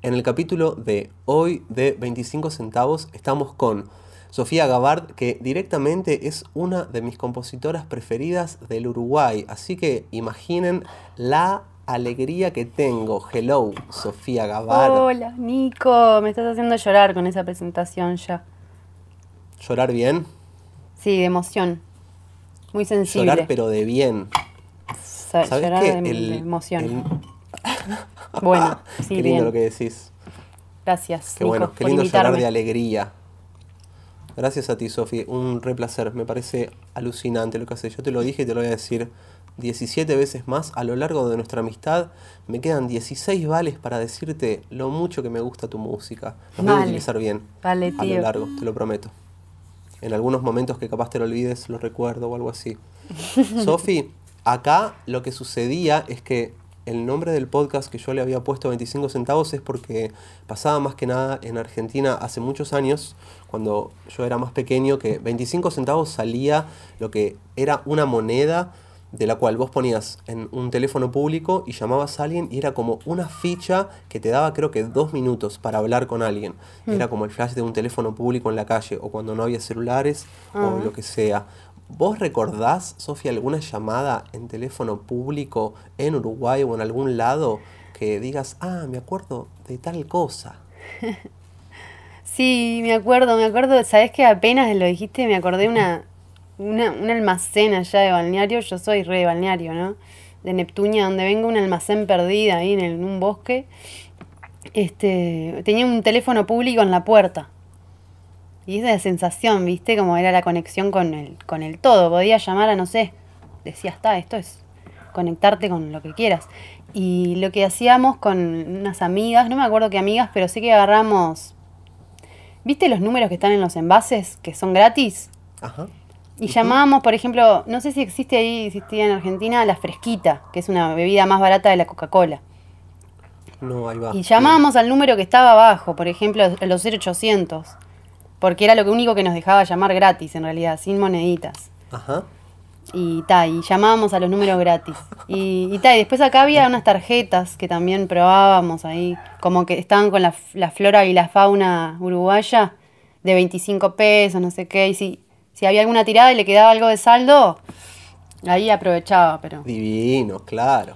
En el capítulo de hoy de 25 centavos estamos con Sofía Gabard, que directamente es una de mis compositoras preferidas del Uruguay. Así que imaginen la alegría que tengo. Hello, Sofía Gabard. Hola, Nico, me estás haciendo llorar con esa presentación ya. ¿Llorar bien? Sí, de emoción. Muy sensible. Llorar pero de bien. ¿Sabes llorar de, de, emoción. Bueno, sí, Qué lindo lo que decís. Gracias. Qué bueno, qué lindo llorar de alegría. Gracias a ti, Sofi. Un re placer. Me parece alucinante lo que haces. Yo te lo dije y te lo voy a decir 17 veces más a lo largo de nuestra amistad. Me quedan 16 vales para decirte lo mucho que me gusta tu música. Los voy a utilizar bien. Vale, a lo largo, te lo prometo. En algunos momentos que capaz te lo olvides, lo recuerdo o algo así. Sofi, acá lo que sucedía es que el nombre del podcast que yo le había puesto 25 centavos es porque pasaba más que nada en Argentina hace muchos años, cuando yo era más pequeño, que 25 centavos salía lo que era una moneda de la cual vos ponías en un teléfono público y llamabas a alguien y era como una ficha que te daba creo que dos minutos para hablar con alguien. Mm. Era como el flash de un teléfono público en la calle o cuando no había celulares o ah. lo que sea. ¿Vos recordás, Sofía, alguna llamada en teléfono público en Uruguay o en algún lado que digas, ah, me acuerdo de tal cosa? Sí, me acuerdo, me acuerdo, sabes que apenas lo dijiste, me acordé una, una, un almacén allá de balneario, yo soy re de balneario, ¿no? De Neptunia, donde vengo un almacén perdida ahí en, un bosque. Este, tenía un teléfono público en la puerta. Y esa sensación, ¿viste? Como era la conexión con el, con el todo. Podía llamar a, no sé, decía, está, esto es conectarte con lo que quieras. Y lo que hacíamos con unas amigas, no me acuerdo qué amigas, pero sí que agarramos. ¿Viste los números que están en los envases, que son gratis? Ajá. Y llamábamos, por ejemplo, no sé si existe ahí, existía en Argentina, la fresquita, que es una bebida más barata de la Coca-Cola. No, ahí va. Y llamábamos al número que estaba abajo, por ejemplo, los 0800. Porque era lo único que nos dejaba llamar gratis, en realidad, sin moneditas. Ajá. Y ta, y llamábamos a los números gratis. Y, y ta, y después acá había unas tarjetas que también probábamos ahí, como que estaban con la, la flora y la fauna uruguaya, de 25 pesos, no sé qué, y si si había alguna tirada y le quedaba algo de saldo, ahí aprovechaba, pero... Divino, claro.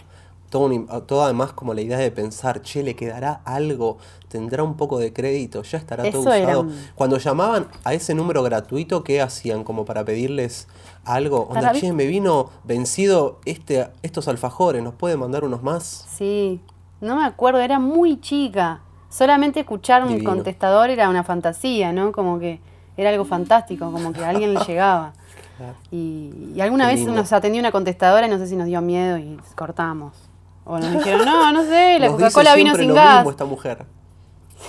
Todo, además como la idea de pensar, che, le quedará algo, tendrá un poco de crédito, ya estará todo usado. Cuando llamaban a ese número gratuito, ¿qué hacían como para pedirles algo? Onda, che, me vino vencido este, estos alfajores, ¿nos puede mandar unos más? Sí, no me acuerdo, era muy chica. Solamente escuchar un contestador era una fantasía, ¿no? Como que era algo fantástico, como que a alguien le llegaba. Y, alguna vez nos atendió una contestadora y no sé si nos dio miedo y cortamos. O nos dijeron, no, no sé, la Coca-Cola vino sin gas. esta mujer.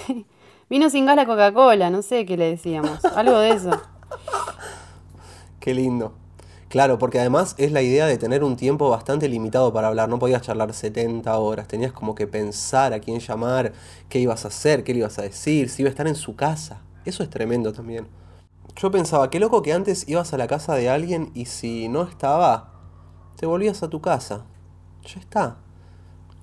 Vino sin gas la Coca-Cola, no sé qué le decíamos. Algo de eso. Qué lindo. Claro, porque además es la idea de tener un tiempo bastante limitado para hablar. No podías charlar 70 horas. Tenías como que pensar a quién llamar, qué ibas a hacer, qué le ibas a decir, si iba a estar en su casa. Eso es tremendo también. Yo pensaba, qué loco que antes ibas a la casa de alguien y si no estaba, te volvías a tu casa. Ya está.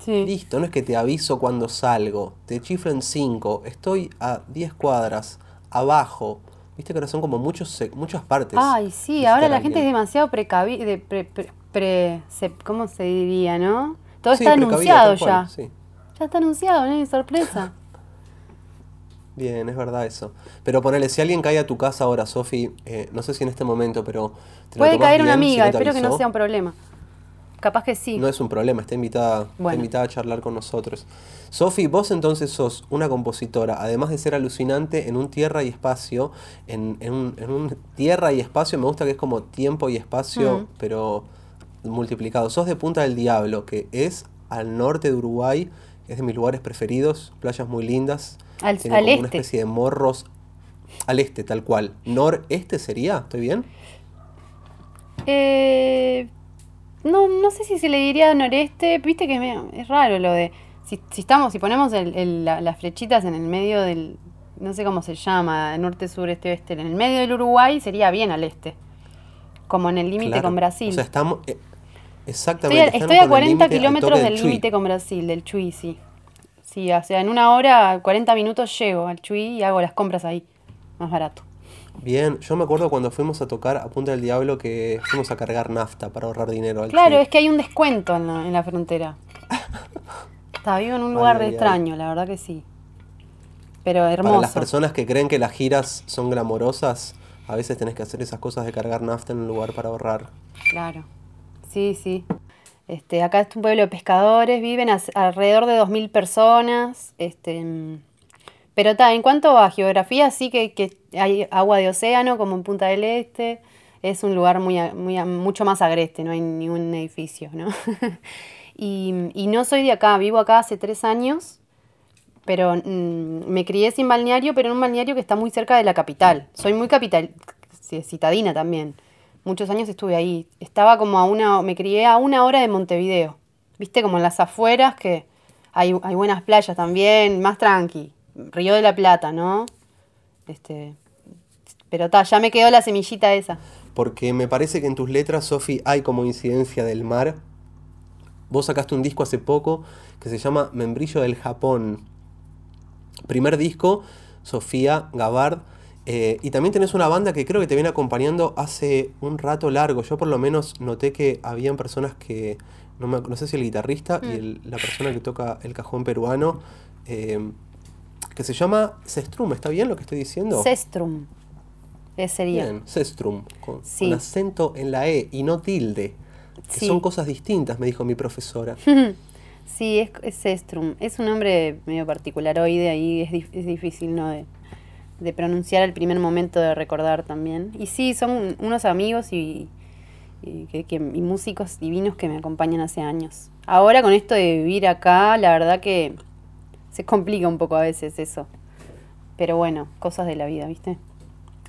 Sí. Listo, no es que te aviso cuando salgo, te chiflo en 5, estoy a 10 cuadras, abajo. Viste que ahora son como muchos, muchas partes. Ay, sí, ahora la gente es demasiado precavida, pre, ¿cómo se diría, no? Todo está anunciado ya. Ya está anunciado, no hay sorpresa. Bien, es verdad eso. Pero ponele, si alguien cae a tu casa ahora, Sofi, eh, no sé si en este momento, pero... Puede caer una amiga, espero que no sea un problema. Capaz que sí. No es un problema, está invitada, invitada a charlar con nosotros. Sofi, vos entonces sos una compositora, además de ser alucinante en un tierra y espacio, en, un, tierra y espacio, me gusta que es como tiempo y espacio, pero multiplicado. Sos de Punta del Diablo, que es al norte de Uruguay, es de mis lugares preferidos, playas muy lindas. Al, Tiene como una especie de morros al este, tal cual. ¿Noreste sería? ¿Estoy bien? Eh, no, no sé si se le diría noreste. Viste que es raro lo de. Si, estamos, si ponemos las flechitas en el medio del. No sé cómo se llama, norte, sur, este, oeste. En el medio del Uruguay sería bien al este. Como en el límite con Brasil. O sea, estamos. Eh, exactamente. Estoy, a 40 kilómetros del límite con Brasil, del Chuy, sí. Sí, o sea, en una hora, 40 minutos llego al Chuy y hago las compras ahí, más barato. Bien, yo me acuerdo cuando fuimos a tocar a Punta del Diablo que fuimos a cargar nafta para ahorrar dinero. Al Claro, es que hay un descuento en la, en la frontera. Está vivo en un lugar ay, ay. extraño, la verdad que sí. Pero Para hermoso. las personas que creen que las giras son glamorosas, a veces tenés que hacer esas cosas de cargar nafta en un lugar para ahorrar. Claro. Sí, sí. Este, acá es un pueblo de pescadores, viven alrededor de 2.000 personas. Este, pero ta, en cuanto a geografía, sí que, hay agua de océano, como en Punta del Este. Es un lugar muy, mucho más agreste, no hay ningún edificio, ¿no? y, no soy de acá, vivo acá hace tres años, pero mm, me crié sin balneario, pero en un balneario que está muy cerca de la capital. Soy muy capital, citadina también. Muchos años estuve ahí. Estaba como a una, me crié a una hora de Montevideo. Viste, como en las afueras que hay, hay buenas playas también, más tranqui. Río de la Plata, ¿no? Este, pero ta, ya me quedó la semillita esa. Porque me parece que en tus letras, Sofi, hay como incidencia del mar. Vos sacaste un disco hace poco que se llama Membrillo del Japón. Primer disco, Sofía Gabard. Eh, y también tenés una banda que creo que te viene acompañando hace un rato largo. Yo por lo menos noté que habían personas que, no, me- no sé si el guitarrista y el- la persona que toca el cajón peruano, eh, que se llama Sestrum. ¿Está bien lo que estoy diciendo? Cestrum. Ese sería. Bien, Sestrum, con, Sí. con acento en la E y no tilde. Que Sí. son cosas distintas, me dijo mi profesora. Sí, es, es Cestrum. Es un nombre medio particular hoy, de ahí es, es difícil, ¿no? De, de pronunciar al primer momento de recordar también. Y sí, son unos amigos y, y, que- que- y músicos divinos que me acompañan hace años. Ahora con esto de vivir acá, la verdad que se complica un poco a veces eso. Pero bueno, cosas de la vida, ¿viste?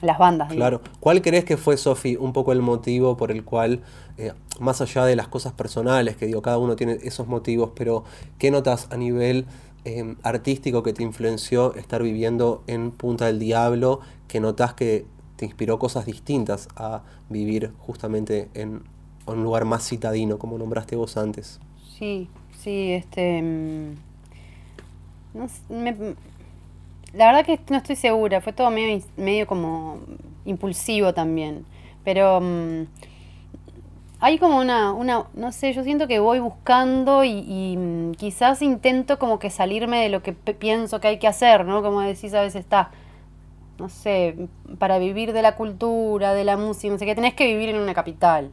Las bandas. Claro. ¿Cuál crees que fue, Sofi, un poco el motivo por el cual, eh, más allá de las cosas personales, que digo, cada uno tiene esos motivos, pero qué notas a nivel eh, artístico que te influenció estar viviendo en Punta del Diablo, que notas que te inspiró cosas distintas a vivir justamente en un lugar más citadino, como nombraste vos antes? Sí, sí, este... mm, No me- la verdad que no estoy segura, fue todo medio, medio como impulsivo también, pero mm, hay como una, una, no sé, yo siento que voy buscando y, y, mm, quizás intento como que salirme de lo que pienso que hay que hacer, ¿no? Como decís, a veces está, no sé, para vivir de la cultura, de la música, no sé qué, tenés que vivir en una capital,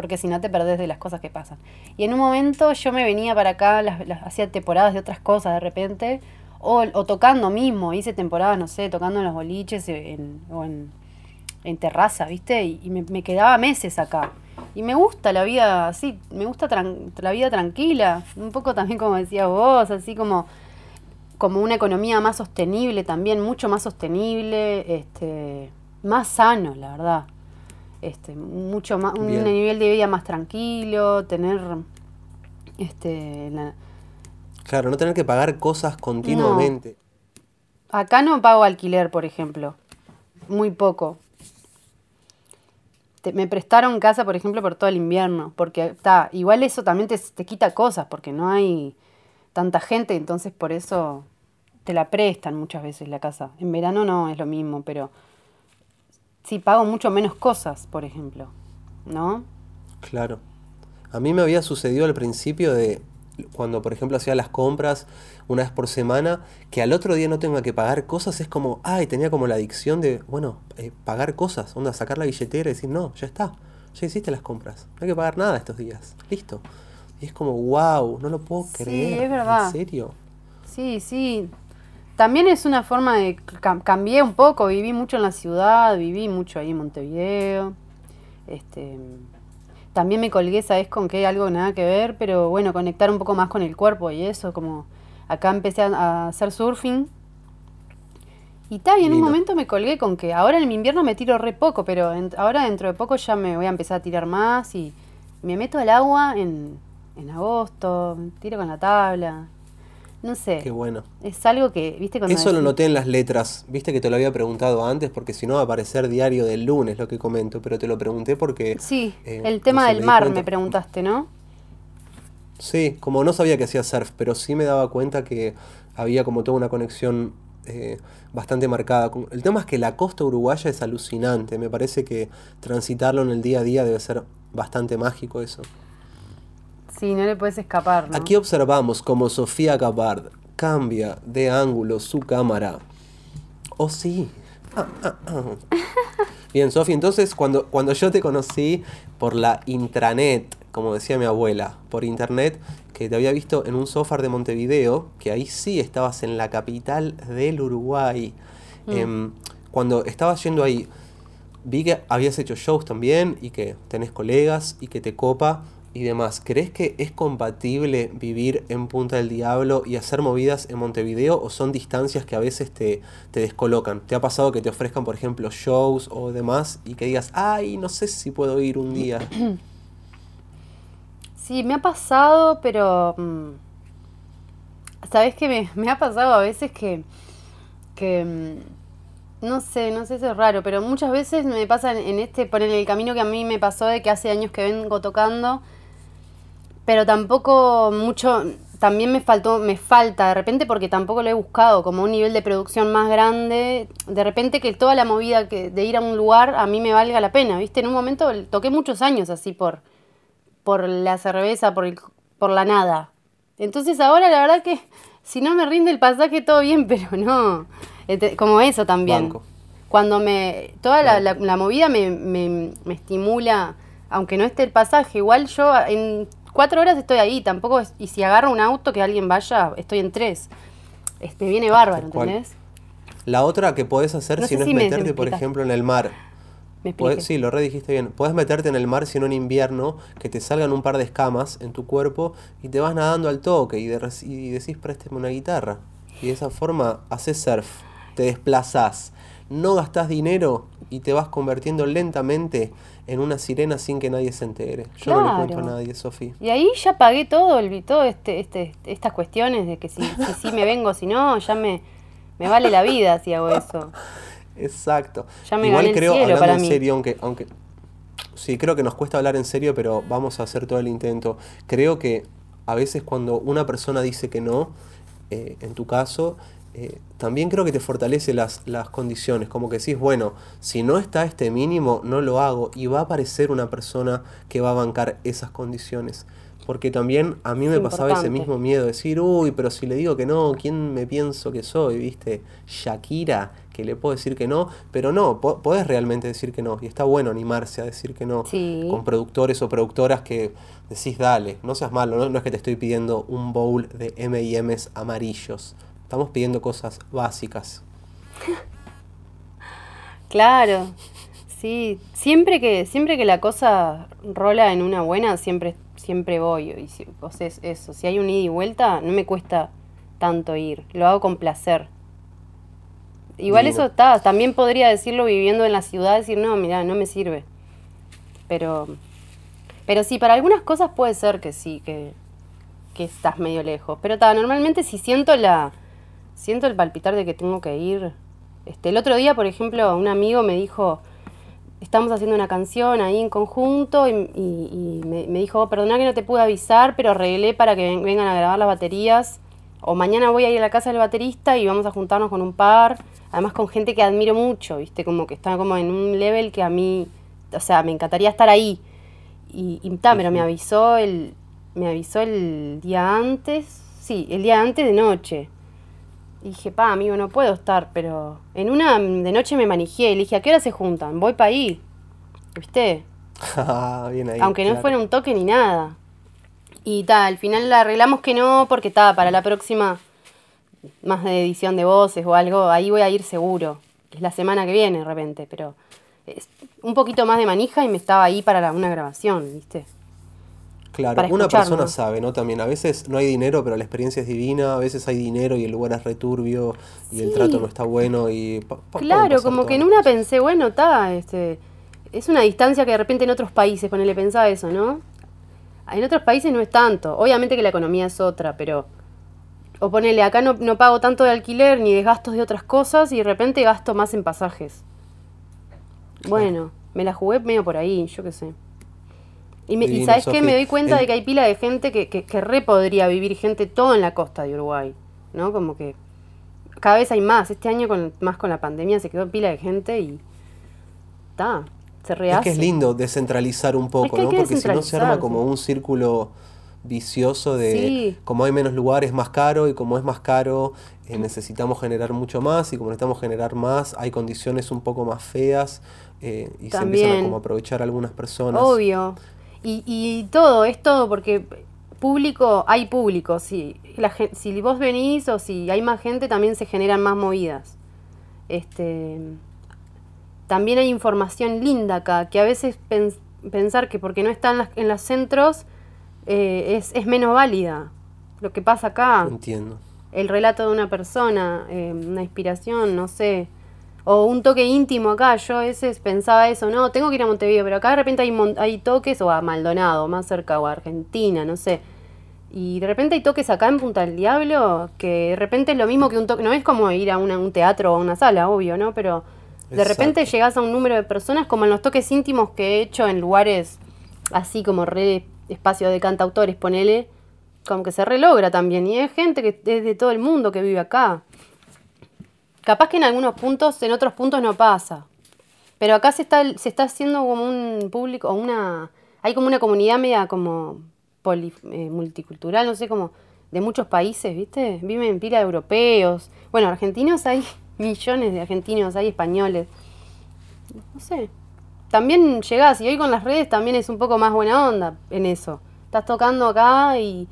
porque si no te perdés de las cosas que pasan. Y en un momento yo me venía para acá, las, las- hacía temporadas de otras cosas de repente, o, tocando mismo, hice temporadas, no sé, tocando en los boliches en- o en, terraza, ¿viste? Y, me, me quedaba meses acá. Y me gusta la vida así, me gusta la vida tranquila, un poco también como decías vos, así como como una economía más sostenible también, mucho más sostenible, este, más sano, la verdad. Este, mucho más, un Bien. nivel de vida más tranquilo, tener este la- Claro, no tener que pagar cosas continuamente. acá no pago alquiler, por ejemplo. Muy poco. Te- me prestaron casa, por ejemplo, por todo el invierno. Porque está, igual eso también te, te quita cosas, porque no hay tanta gente, entonces por eso te la prestan muchas veces la casa. En verano no es lo mismo, pero sí pago mucho menos cosas, por ejemplo. ¿No? Claro. A mí me había sucedido al principio de cuando, por ejemplo, hacía las compras una vez por semana, que al otro día no tenga que pagar cosas, es como, ay, tenía como la adicción de, bueno, eh, pagar cosas, onda, sacar la billetera y decir, no, ya está, ya hiciste las compras, no hay que pagar nada estos días, listo. Y es como, wow, no lo puedo Sí, creer. es verdad. ¿En serio? Sí, sí. También es una forma de... cam- cambié un poco, viví mucho en la ciudad, viví mucho ahí en Montevideo. Este, también me colgué, ¿sabes con qué? Algo nada que ver, pero bueno, conectar un poco más con el cuerpo y eso, como... Acá empecé a, hacer surfing. Y tal, y en un momento me colgué con que ahora en mi invierno me tiro re poco, pero en- ahora dentro de poco ya me voy a empezar a tirar más y me meto al agua en, en agosto, tiro con la tabla. No sé. Qué bueno. Es algo que, viste, cuando Eso lo noté en las letras, viste que te lo había preguntado antes, porque si no va a aparecer diario del lunes lo que comento, pero te lo pregunté porque... Sí, eh, el tema no sé, del mar cuenta- me preguntaste, ¿no? Sí, como no sabía que hacía surf, pero sí me daba cuenta que había como toda una conexión eh, bastante marcada. El tema es que la costa uruguaya es alucinante. Me parece que transitarlo en el día a día debe ser bastante mágico eso. Sí, no le puedes escapar, ¿no? Aquí observamos como Sofía Gabard cambia de ángulo su cámara. Oh, sí. Ah, ah, ah. Bien, Sofía, entonces cuando, cuando yo te conocí por la intranet, como decía mi abuela, por internet, que te había visto en un sofá de Montevideo, que ahí sí estabas en la capital del Uruguay. Em, cuando estabas yendo ahí, vi que habías hecho shows también y que tenés colegas y que te copa y demás. ¿Crees que es compatible vivir en Punta del Diablo y hacer movidas en Montevideo o son distancias que a veces te, te descolocan? ¿Te ha pasado que te ofrezcan, por ejemplo, shows o demás y que digas, ay, no sé si puedo ir un día? Sí, me ha pasado, pero... mm, ¿Sabes qué? Me, me ha pasado a veces que... que mm, no sé, no sé si es raro, pero muchas veces me pasa en este, por el camino que a mí me pasó de que hace años que vengo tocando, pero tampoco mucho, también me faltó, me falta de repente porque tampoco lo he buscado como un nivel de producción más grande, de repente que toda la movida que, de ir a un lugar a mí me valga la pena, ¿viste? En un momento toqué muchos años así por, por la cerveza, por, el- por la nada. Entonces ahora la verdad que si no me rinde el pasaje todo bien, pero no, Ente- como eso también. Banco. Cuando me, toda la, la- la movida me, me- me estimula, aunque no esté el pasaje, igual yo en cuatro horas estoy ahí, tampoco, es- y si agarro un auto que alguien vaya, estoy en tres. Es- me viene bárbaro. ¿entendés? La otra que podés hacer No si no es me meterte, por ejemplo, en el mar. Me Podés- sí, lo redijiste bien. Puedes meterte en el mar si no en invierno, que te salgan un par de escamas en tu cuerpo y te vas nadando al toque y, de- y decís présteme una guitarra. Y de esa forma haces surf, te desplazás, no gastás dinero y te vas convirtiendo lentamente en una sirena sin que nadie se entere. Yo no le cuento a nadie, Sofía. Y ahí ya pagué todo, el, todo este, este, estas cuestiones de que si, si me vengo, si no, ya me, me vale la vida si hago eso. Exacto. Ya me Igual gané el creo, cielo hablando para en mí. serio, aunque, aunque sí, creo que nos cuesta hablar en serio, pero vamos a hacer todo el intento. Creo que a veces cuando una persona dice que no, eh, en tu caso, eh, también creo que te fortalece las, las condiciones, como que decís, bueno, si no está este mínimo, no lo hago, y va a aparecer una persona que va a bancar esas condiciones. Porque también a mí me pasaba ese mismo miedo, decir, uy, pero si le digo que no, ¿quién me pienso que soy? ¿Viste? Shakira, que le puedo decir que no, pero no, po- podés realmente decir que no, y está bueno animarse a decir que no, Sí. con productores o productoras que decís, dale, no seas malo, no, no es que te estoy pidiendo un bowl de M&M's amarillos, estamos pidiendo cosas básicas. Claro, sí, siempre que, siempre que la cosa rola en una buena, siempre, siempre voy. Y si, o sea, es eso, si hay un ida y vuelta, no me cuesta tanto ir, lo hago con placer. Igual eso está, también podría decirlo viviendo en la ciudad, decir, no, mira, no me sirve. Pero, pero sí, para algunas cosas puede ser que sí, que, que estás medio lejos. Pero ta, normalmente si siento la, siento el palpitar de que tengo que ir. Este, el otro día, por ejemplo, un amigo me dijo, estamos haciendo una canción ahí en conjunto y, y- y me, me dijo, perdona que no te pude avisar, pero arreglé para que ven- vengan a grabar las baterías. O mañana voy a ir a la casa del baterista y vamos a juntarnos con un par, además con gente que admiro mucho, ¿viste? Como que está como en un level que a mí, o sea, me encantaría estar ahí. Y, y pero me avisó el, me avisó el día antes, sí, el día antes de noche. Y dije, pa, amigo, no puedo estar, pero en una de noche me manejé y le dije, ¿a qué hora se juntan? Voy para ahí, ¿viste? Bien ahí. Aunque no fuera un toque ni nada. Y ta, al final la arreglamos que no, porque ta, para la próxima, más de edición de voces o algo, ahí voy a ir seguro. Es la semana que viene de repente, pero es un poquito más de manija y me estaba ahí para la- una grabación, ¿viste? Claro, para una persona sabe, ¿no? También a veces no hay dinero, pero la experiencia es divina, a veces hay dinero y el lugar es returbio y el trato no está bueno y... pa- pa- Claro, como que en una pensé, bueno, está, este, es una distancia que de repente en otros países, ponele, pensaba eso, ¿no? En otros países no es tanto. Obviamente que la economía es otra, pero. O ponele, acá no, no pago tanto de alquiler ni de gastos de otras cosas y de repente gasto más en pasajes. Bueno, me la jugué medio por ahí, yo qué sé. Y, me- y sabes Sofi. me doy cuenta El- de que hay pila de gente que, que, que re podría vivir gente todo en la costa de Uruguay, ¿no? Como que cada vez hay más. Este año con, más con la pandemia se quedó pila de gente y está, se rehace. Es que es lindo descentralizar un poco, que ¿no? que Porque si no se arma como un círculo vicioso de Sí. como hay menos lugares más caro y como es más caro eh, necesitamos generar mucho más y como necesitamos generar más hay condiciones un poco más feas eh, y se empiezan a como aprovechar algunas personas. Obvio. Y, y todo, es todo porque público, hay público. Si, la, si vos venís o si hay más gente, también se generan más movidas. Este, también hay información linda acá, que a veces pens- pensar que porque no está en, las- en los centros eh, es, es menos válida. Lo que pasa acá Entiendo. el relato de una persona, eh, una inspiración, no sé, o un toque íntimo acá. Yo a veces pensaba eso, no, tengo que ir a Montevideo, pero acá de repente hay, hay toques, o a Maldonado, más cerca, o a Argentina, no sé. Y de repente hay toques acá en Punta del Diablo, que de repente es lo mismo que un toque, no es como ir a una- un teatro o a una sala, obvio, ¿no? Pero de repente llegas a un número de personas como en los toques íntimos que he hecho en lugares así como re espacio de cantautores, ponele, como que se relogra también. Y es gente que es de todo el mundo que vive acá. Capaz que en algunos puntos, en otros puntos no pasa. Pero acá se está, se está haciendo como un público, o una. Hay como una comunidad media como eh, multicultural, no sé, como de muchos países, ¿viste? Viven pila de europeos. Bueno, argentinos hay millones de argentinos, hay españoles. No sé. También llegás y hoy con las redes también es un poco más buena onda en eso. Estás tocando acá y,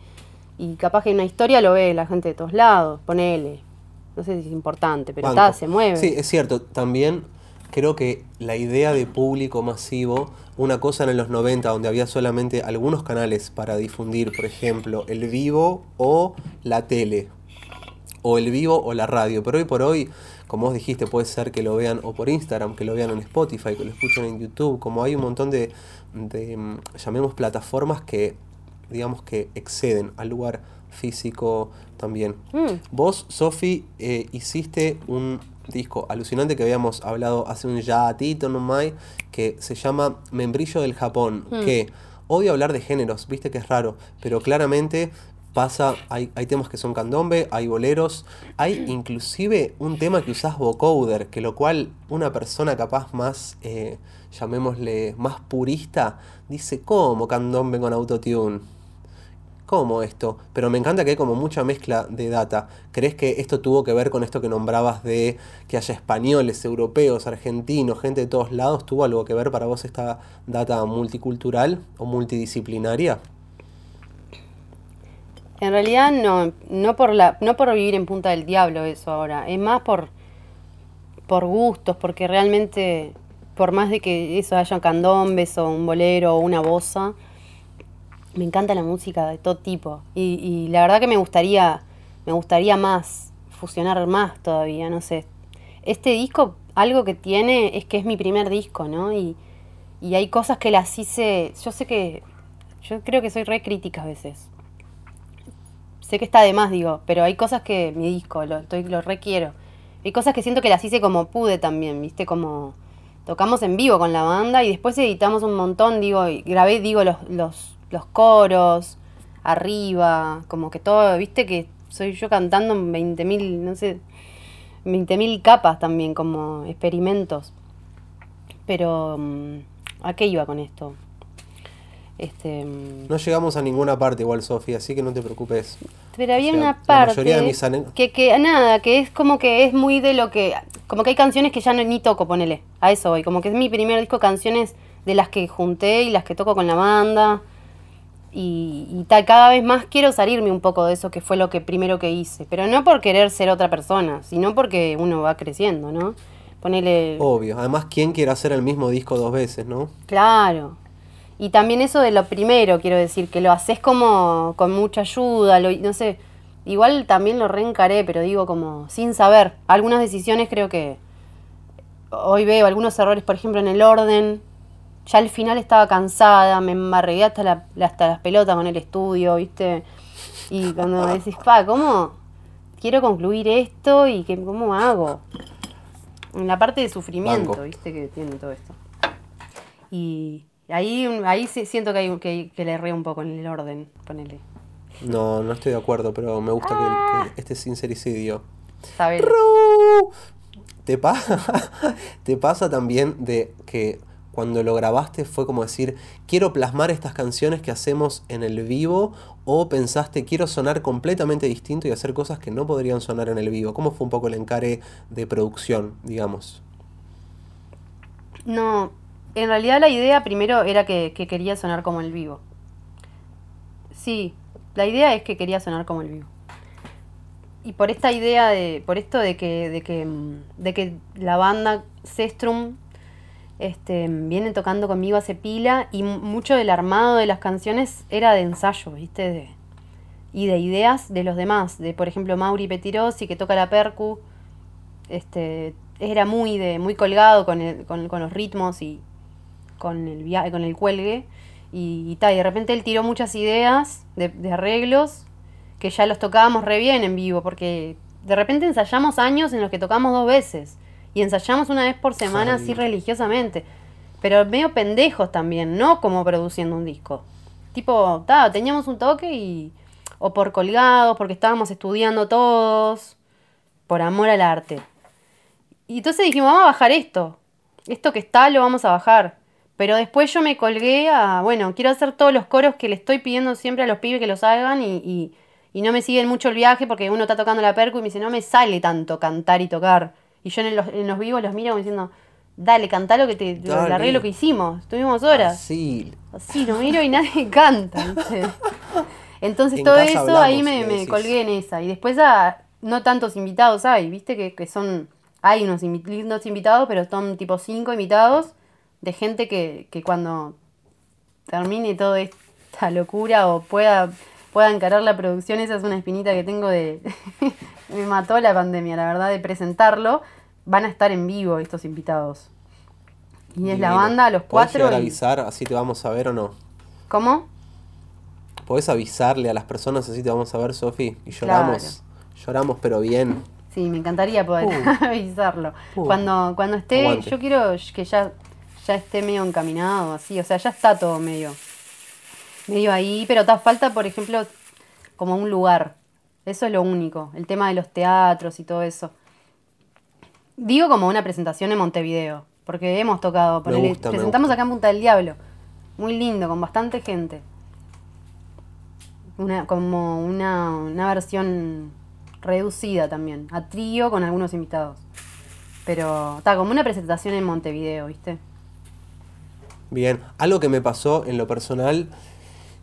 y capaz que en una historia lo ve la gente de todos lados, ponele. No sé si es importante, pero está, se mueve. Sí, es cierto. También creo que la idea de público masivo, una cosa en los 90 donde había solamente algunos canales para difundir, por ejemplo, el vivo o la tele, o el vivo o la radio, pero hoy por hoy, como vos dijiste, puede ser que lo vean o por Instagram, que lo vean en Spotify, que lo escuchen en YouTube, como hay un montón de, de mm, llamemos plataformas que, digamos que exceden al lugar físico también. Mm. Vos, Sofi, eh, hiciste un disco alucinante que habíamos hablado hace un ya tito nomás, que se llama Membrillo del Japón, Mm. que odio hablar de géneros, viste que es raro, pero claramente pasa, hay, hay temas que son candombe, hay boleros, hay inclusive un tema que usás vocoder, que lo cual una persona capaz más, eh, llamémosle, más purista, dice, ¿cómo candombe con autotune? ¿Cómo esto? Pero me encanta que hay como mucha mezcla de data. ¿Crees que esto tuvo que ver con esto que nombrabas de que haya españoles, europeos, argentinos, gente de todos lados? ¿Tuvo algo que ver para vos esta data multicultural o multidisciplinaria? En realidad no, no por la, no por vivir en Punta del Diablo eso ahora, es más por, por gustos, porque realmente, por más de que eso haya candombes o un bolero o una bossa, me encanta la música de todo tipo. Y, y la verdad que me gustaría, me gustaría más, fusionar más todavía, no sé. Este disco, algo que tiene es que es mi primer disco, ¿no? Y, y hay cosas que las hice, yo sé que, yo creo que soy re crítica a veces sé que está de más, digo, pero hay cosas que mi disco lo, estoy, lo requiero. Hay cosas que siento que las hice como pude también, ¿viste? Como tocamos en vivo con la banda y después editamos un montón, digo, y grabé, digo, los, los, los coros, arriba, como que todo, ¿viste? Que soy yo cantando en 20.000, no sé, 20.000 capas también, como experimentos. Pero, mm, ¿a qué iba con esto? Este, mm, No llegamos a ninguna parte igual, Sofía, así que no te preocupes. Pero había O sea, una la parte mayoría de mis que, que nada, que es como que es muy de lo que, como que hay canciones que ya no, ni toco, ponele, a eso voy, como que es mi primer disco, canciones de las que junté y las que toco con la banda y, y tal, cada vez más quiero salirme un poco de eso que fue lo que primero que hice, pero no por querer ser otra persona, sino porque uno va creciendo, ¿no? Ponele... Obvio. Además, ¿quién quiere hacer el mismo disco dos veces, no? Claro. Y también eso de lo primero, quiero decir, que lo haces como con mucha ayuda, lo, no sé, igual también lo reencaré, pero digo como sin saber. Algunas decisiones creo que hoy veo algunos errores, por ejemplo, en el orden. Ya al final estaba cansada, me embarregué hasta, la, hasta las pelotas con el estudio, ¿viste? Y cuando me decís, pa, ¿cómo quiero concluir esto y que, cómo hago? En la parte de sufrimiento, Banco. ¿viste? Que tiene todo esto. Y, Ahí, ahí siento que, hay, que, que le erré un poco en el orden, ponele. No, no estoy de acuerdo, pero me gusta que- Ah. que, este sincericidio. ¿Sabes? ¿Te, pa- ¿Te pasa también de que cuando lo grabaste fue como decir, quiero plasmar estas canciones que hacemos en el vivo? ¿O pensaste, quiero sonar completamente distinto y hacer cosas que no podrían sonar en el vivo? ¿Cómo fue un poco el encare de producción, digamos? No, en realidad la idea primero era que, que quería sonar como el vivo. Sí, la idea es que quería sonar como el vivo. Y por esta idea de, por esto de que, de que, mm, de que la banda Cestrum este, viene tocando conmigo hace pila y mu- mucho del armado de las canciones era de ensayo, ¿viste? De, y de ideas de los demás, de por ejemplo Mauri Petirosi que toca la percu, este, era muy de, muy colgado con, el- con, con los ritmos y con el via- con el cuelgue. Y, y, y de repente él tiró muchas ideas de, de arreglos que ya los tocábamos re bien en vivo, porque de repente ensayamos años en los que tocamos dos veces. Y ensayamos una vez por semana así religiosamente. Pero medio pendejos también, no como produciendo un disco. Tipo, ta, teníamos un toque y. O por colgados, porque estábamos estudiando todos. Por amor al arte. Y entonces dijimos, vamos a bajar esto. Esto que está lo vamos a bajar. Pero después yo me colgué a, bueno, quiero hacer todos los coros que le estoy pidiendo siempre a los pibes que los hagan y, y- y no me siguen mucho el viaje porque uno está tocando la percu y me dice, no me sale tanto cantar y tocar. Y yo en los, en los vivos los miro como diciendo, dale, cantá lo que te, lo- el Dale. arreglo que hicimos. Estuvimos horas. Sí, Así, lo miro y nadie canta. ¿viste? Entonces En todo eso hablamos, ahí me, me colgué en esa. Y después ah, no tantos invitados hay, viste que, que son, hay unos invi- lindos invitados, pero son tipo cinco invitados de gente que, que cuando termine toda esta locura o pueda, pueda encarar la producción, esa es una espinita que tengo de... me mató la pandemia, la verdad, de presentarlo. Van a estar en vivo estos invitados. Y es la banda, los ¿Podés cuatro. y- avisar así te vamos a ver o no? ¿Cómo? ¿Podés avisarle a las personas así te vamos a ver, Sofi? Y lloramos. Lloramos, pero bien. Sí, me encantaría poder Uh. avisarlo. Uh. Cuando, cuando esté, Aguante. yo quiero que ya, ya esté medio encaminado, así, o sea, ya está todo medio, medio ahí, pero ta, falta, por ejemplo, como un lugar. Eso es lo único, el tema de los teatros y todo eso. Digo como una presentación en Montevideo, porque hemos tocado, gusta, me presentamos acá en Punta del Diablo, muy lindo, con bastante gente. Una, como una, una versión reducida también, a trío con algunos invitados. Pero está como una presentación en Montevideo, ¿viste? Bien, algo que me pasó en lo personal,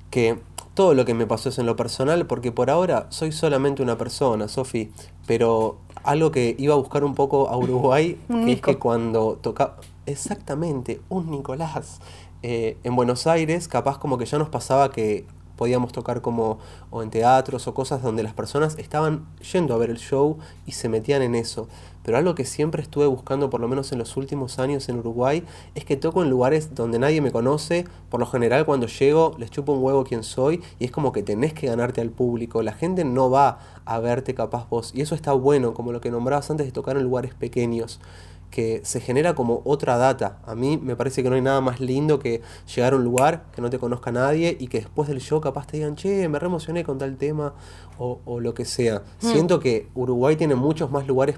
que todo lo que me pasó es en lo personal, porque por ahora soy solamente una persona, Sofi, pero algo que iba a buscar un poco a Uruguay, que es que cuando toca exactamente, un Nicolás, eh, en Buenos Aires, capaz como que ya nos pasaba que podíamos tocar como o en teatros o cosas donde las personas estaban yendo a ver el show y se metían en eso. Pero algo que siempre estuve buscando, por lo menos en los últimos años en Uruguay, es que toco en lugares donde nadie me conoce. Por lo general cuando llego les chupo un huevo quién soy y es como que tenés que ganarte al público. La gente no va a verte capaz vos. Y eso está bueno, como lo que nombrabas antes de tocar en lugares pequeños que se genera como otra data. A mí me parece que no hay nada más lindo que llegar a un lugar que no te conozca nadie y que después del show capaz te digan, che, me re emocioné con tal tema o, o lo que sea. Mm. Siento que Uruguay tiene muchos más lugares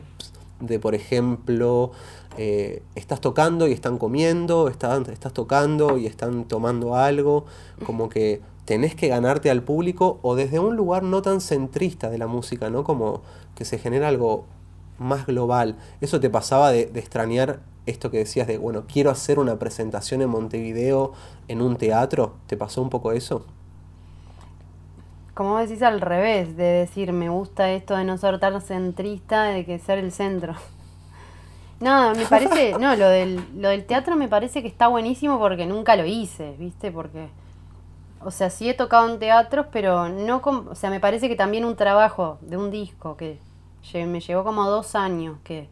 de, por ejemplo, eh, estás tocando y están comiendo, están, estás tocando y están tomando algo, como que tenés que ganarte al público o desde un lugar no tan centrista de la música, ¿no? Como que se genera algo más global. ¿Eso te pasaba de, de extrañar esto que decías de, bueno, quiero hacer una presentación en Montevideo en un teatro? ¿Te pasó un poco eso? Como decís al revés, de decir me gusta esto de no ser tan centrista, de que ser el centro. No, me parece, no, lo del, lo del teatro me parece que está buenísimo porque nunca lo hice, ¿viste? Porque, o sea, sí he tocado en teatros, pero no, com- o sea, me parece que también un trabajo de un disco que me llevó como dos años, que,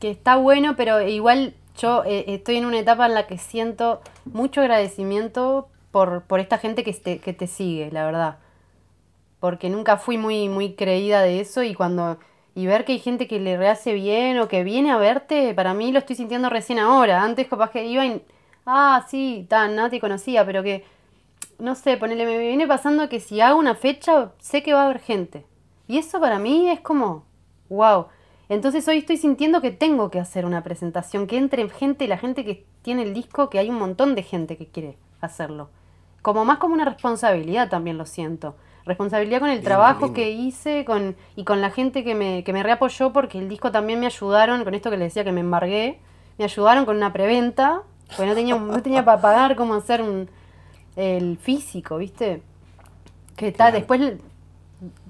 que está bueno, pero igual yo eh, estoy en una etapa en la que siento mucho agradecimiento por, por esta gente que te, que te sigue, la verdad. Porque nunca fui muy, muy creída de eso y cuando, y ver que hay gente que le rehace bien o que viene a verte, para mí lo estoy sintiendo recién ahora. Antes capaz que iba y, ah, sí, tan, no te conocía, pero que, no sé, ponele, me viene pasando que si hago una fecha, sé que va a haber gente. Y eso para mí es como, wow. Entonces hoy estoy sintiendo que tengo que hacer una presentación, que entre gente, la gente que tiene el disco, que hay un montón de gente que quiere hacerlo. Como más como una responsabilidad también lo siento responsabilidad con el trabajo que hice con, y con la gente que me, que me reapoyó porque el disco también me ayudaron, con esto que les decía que me embargué, me ayudaron con una preventa, porque no tenía, no tenía para pagar cómo hacer un, el físico, ¿viste? Que tal, después,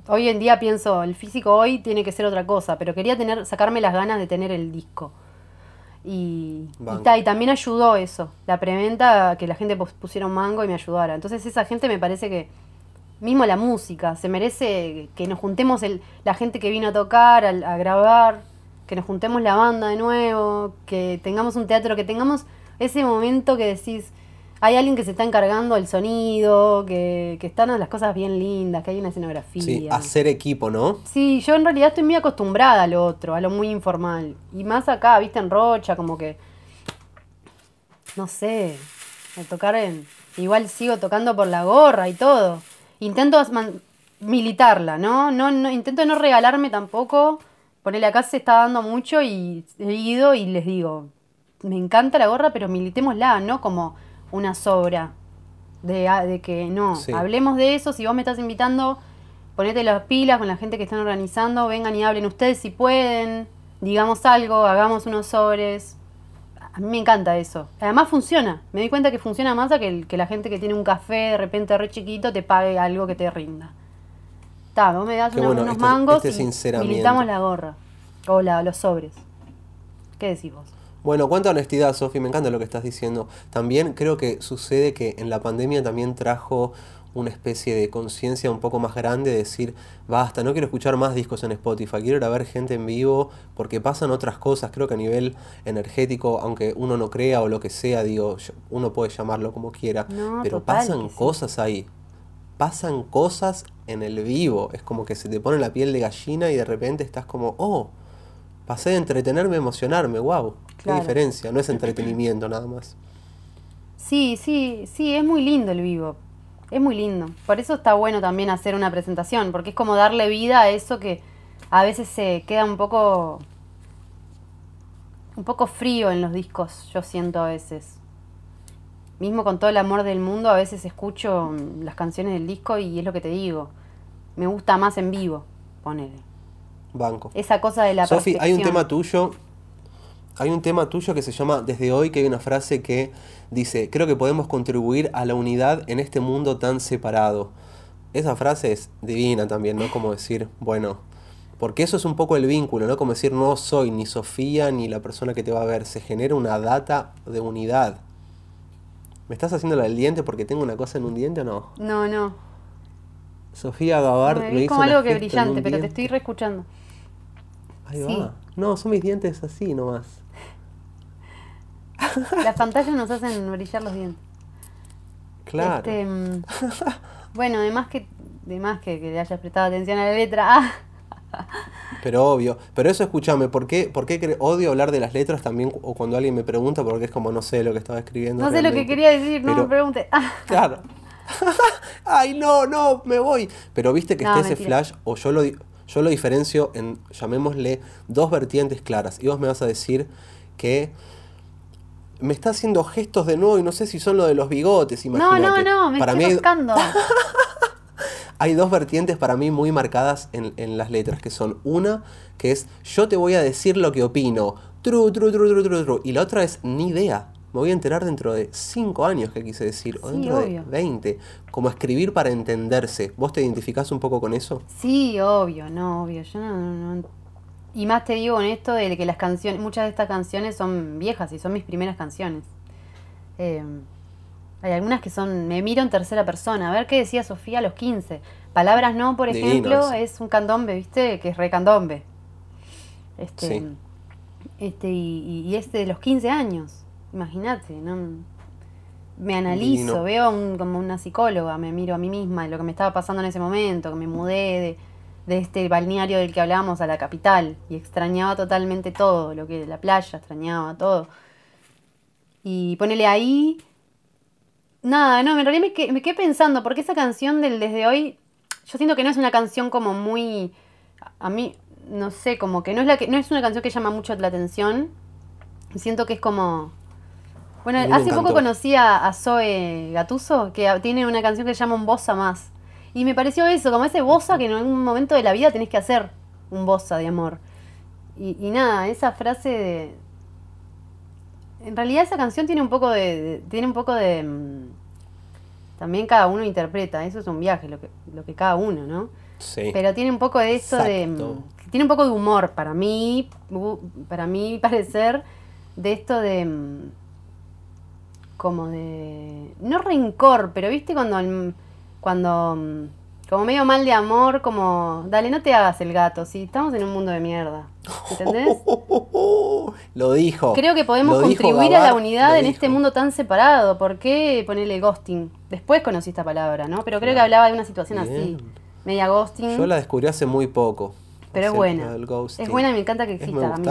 hoy en día pienso, el físico hoy tiene que ser otra cosa, pero quería tener, sacarme las ganas de tener el disco. Y, y, y, también ayudó eso, la preventa, que la gente pusiera un mango y me ayudara. Entonces esa gente me parece que mismo la música, se merece que nos juntemos el, la gente que vino a tocar, a, grabar, que nos juntemos la banda de nuevo, que tengamos un teatro, que tengamos ese momento que decís, hay alguien que se está encargando del sonido, que, que están las cosas bien lindas, que hay una escenografía. Sí, hacer equipo, ¿no? Sí, yo en realidad estoy muy acostumbrada a lo otro, a lo muy informal. Y más acá, viste, en Rocha, como que, no sé, a tocar en... Igual sigo tocando por la gorra y todo intento militarla, ¿no? ¿no? No, Intento no regalarme tampoco. Ponerle acá se está dando mucho y he ido y les digo, me encanta la gorra, pero militémosla, no como una sobra. De, de que no, hablemos de eso, si vos me estás invitando, ponete las pilas con la gente que están organizando, vengan y hablen ustedes si pueden, digamos algo, hagamos unos sobres. A mí me encanta eso. Además funciona. Me doy cuenta que funciona más a que, que la gente que tiene un café de repente re chiquito te pague algo que te rinda. Está, vos me das unos este- mangos este y militamos la gorra. O la, los sobres. ¿Qué decís vos? Bueno, cuánta honestidad, Sofi, me encanta lo que estás diciendo. También creo que sucede que en la pandemia también trajo una especie de conciencia un poco más grande de decir, basta, no quiero escuchar más discos en Spotify, quiero ir a ver gente en vivo porque pasan otras cosas, creo que a nivel energético, aunque uno no crea o lo que sea, digo, uno puede llamarlo como quiera, pero pasan cosas ahí, pasan cosas en el vivo, es como que se te pone la piel de gallina y de repente estás como, oh, pasé de entretenerme a emocionarme, wow, qué diferencia, no es entretenimiento nada más. Sí, sí, sí, es muy lindo el vivo, es muy lindo. Por eso está bueno también hacer una presentación, porque es como darle vida a eso que a veces se queda un poco un poco frío en los discos, yo siento a veces. Mismo con todo el amor del mundo, a veces escucho las canciones del disco y es lo que te digo. Me gusta más en vivo, ponele. Banco. Esa cosa de la Sofi, hay un tema tuyo hay un tema tuyo que se llama Desde hoy, que hay una frase que dice, creo que podemos contribuir a la unidad en este mundo tan separado. Esa frase es divina también, ¿no? Como decir, bueno, porque eso es un poco el vínculo, ¿no? Como decir, no soy ni Sofía ni la persona que te va a ver, se genera una data de unidad. ¿Me estás haciendo la del diente porque tengo una cosa en un diente o no? No, no. Sofía Gavard me, me como algo que brillante, pero te estoy reescuchando. Ahí va. No, son mis dientes así nomás. Las pantallas nos hacen brillar los dientes. Claro. Este, mm, bueno, además que, además que, que le hayas prestado atención a la letra. Pero obvio. Pero eso escúchame, ¿por qué, por qué odio hablar de las letras también o cuando alguien me pregunta? Porque es como no sé lo que estaba escribiendo. No sé lo que quería decir, no me pregunte. claro. Ay, no, no, me voy. Pero viste que está ese flash, o yo lo, yo lo diferencio en, llamémosle, dos vertientes claras. Y vos me vas a decir que me está haciendo gestos de nuevo y no sé si son lo de los bigotes, imagínate. No, no, no, me estoy buscando. hay dos vertientes para mí muy marcadas en, las letras, que son una, que es yo te voy a decir lo que opino, tru, tru, tru, tru, tru, tru, y la otra es ni idea. Me voy a enterar dentro de cinco años, que quise decir, o dentro de 20. Como escribir para entenderse. ¿Vos te identificás un poco con eso? Sí, obvio, no, obvio. Yo no y más te digo con esto de que las canciones, muchas de estas canciones son viejas y son mis primeras canciones. Em, hay algunas que son, me miro en tercera persona, a ver qué decía Sofía a los 15. Palabras no, por ejemplo, es un candombe, ¿viste? Que es re candombe. Este, este y, y, este de los 15 años, imagínate, ¿no? Me analizo, veo como una psicóloga, me miro a mí misma, lo que me estaba pasando en ese momento, que me mudé de de este balneario del que hablábamos a la capital y extrañaba totalmente todo, lo que la playa, extrañaba todo. Y ponele ahí. Nada, no, en realidad me, que- me quedé pensando, porque esa canción del Desde Hoy, yo siento que no es una canción como muy. A mí, no sé, como que no es, la que, no es una canción que llama mucho la atención. Siento que es como. Bueno, hace poco conocí a, Zoe Gatuso, que tiene una canción que se llama Un Bossa Más. Y me pareció eso, como ese bossa que en algún momento de la vida tenés que hacer un bossa de amor. Y, y nada, esa frase de. En realidad esa canción tiene un poco de. de- tiene un poco de. mm, También cada uno interpreta, eso es un viaje, lo que, lo que cada uno, ¿no? Sí. Pero tiene un poco de esto de. Exacto. mm, Tiene un poco de humor, para mí, para mí parecer, de esto de. Como de. No rencor, pero viste cuando. el- Cuando. mm, Como medio mal de amor, como. Dale, no te hagas el gato, si estamos en un mundo de mierda. ¿Entendés? Lo dijo. Creo que podemos contribuir a la unidad en este mundo tan separado. ¿Por qué ponerle ghosting? Después conocí esta palabra, ¿no? Pero creo que hablaba de una situación así. Media ghosting. Yo la descubrí hace muy poco. Pero es buena. Es buena y me encanta que Es- exista. a mí.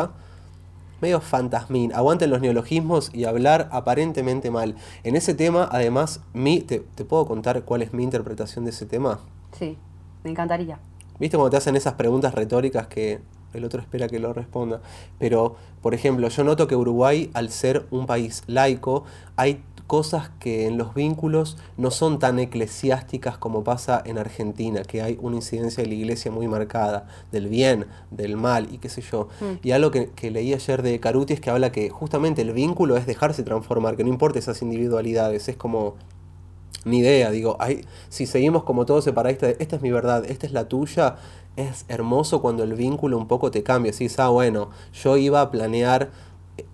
Medio fantasmín. Aguanten los neologismos y hablar aparentemente mal. En ese tema, además, mi, te, te puedo contar cuál es mi interpretación de ese tema? Sí, me encantaría. ¿Viste cuando te hacen esas preguntas retóricas que el otro espera que lo responda? Pero, por ejemplo, yo noto que Uruguay, al ser un país laico, hay cosas que en los vínculos no son tan eclesiásticas como pasa en Argentina, que hay una incidencia de la iglesia muy marcada, del bien, del mal y qué sé yo. Mm. Y algo que, que leí ayer de Caruti es que habla que justamente el vínculo es dejarse transformar, que no importa esas individualidades, es como ni idea, digo, hay, si seguimos como todos separatistas, de, esta es mi verdad, esta es la tuya, es hermoso cuando el vínculo un poco te cambia, decís, ah, bueno, yo iba a planear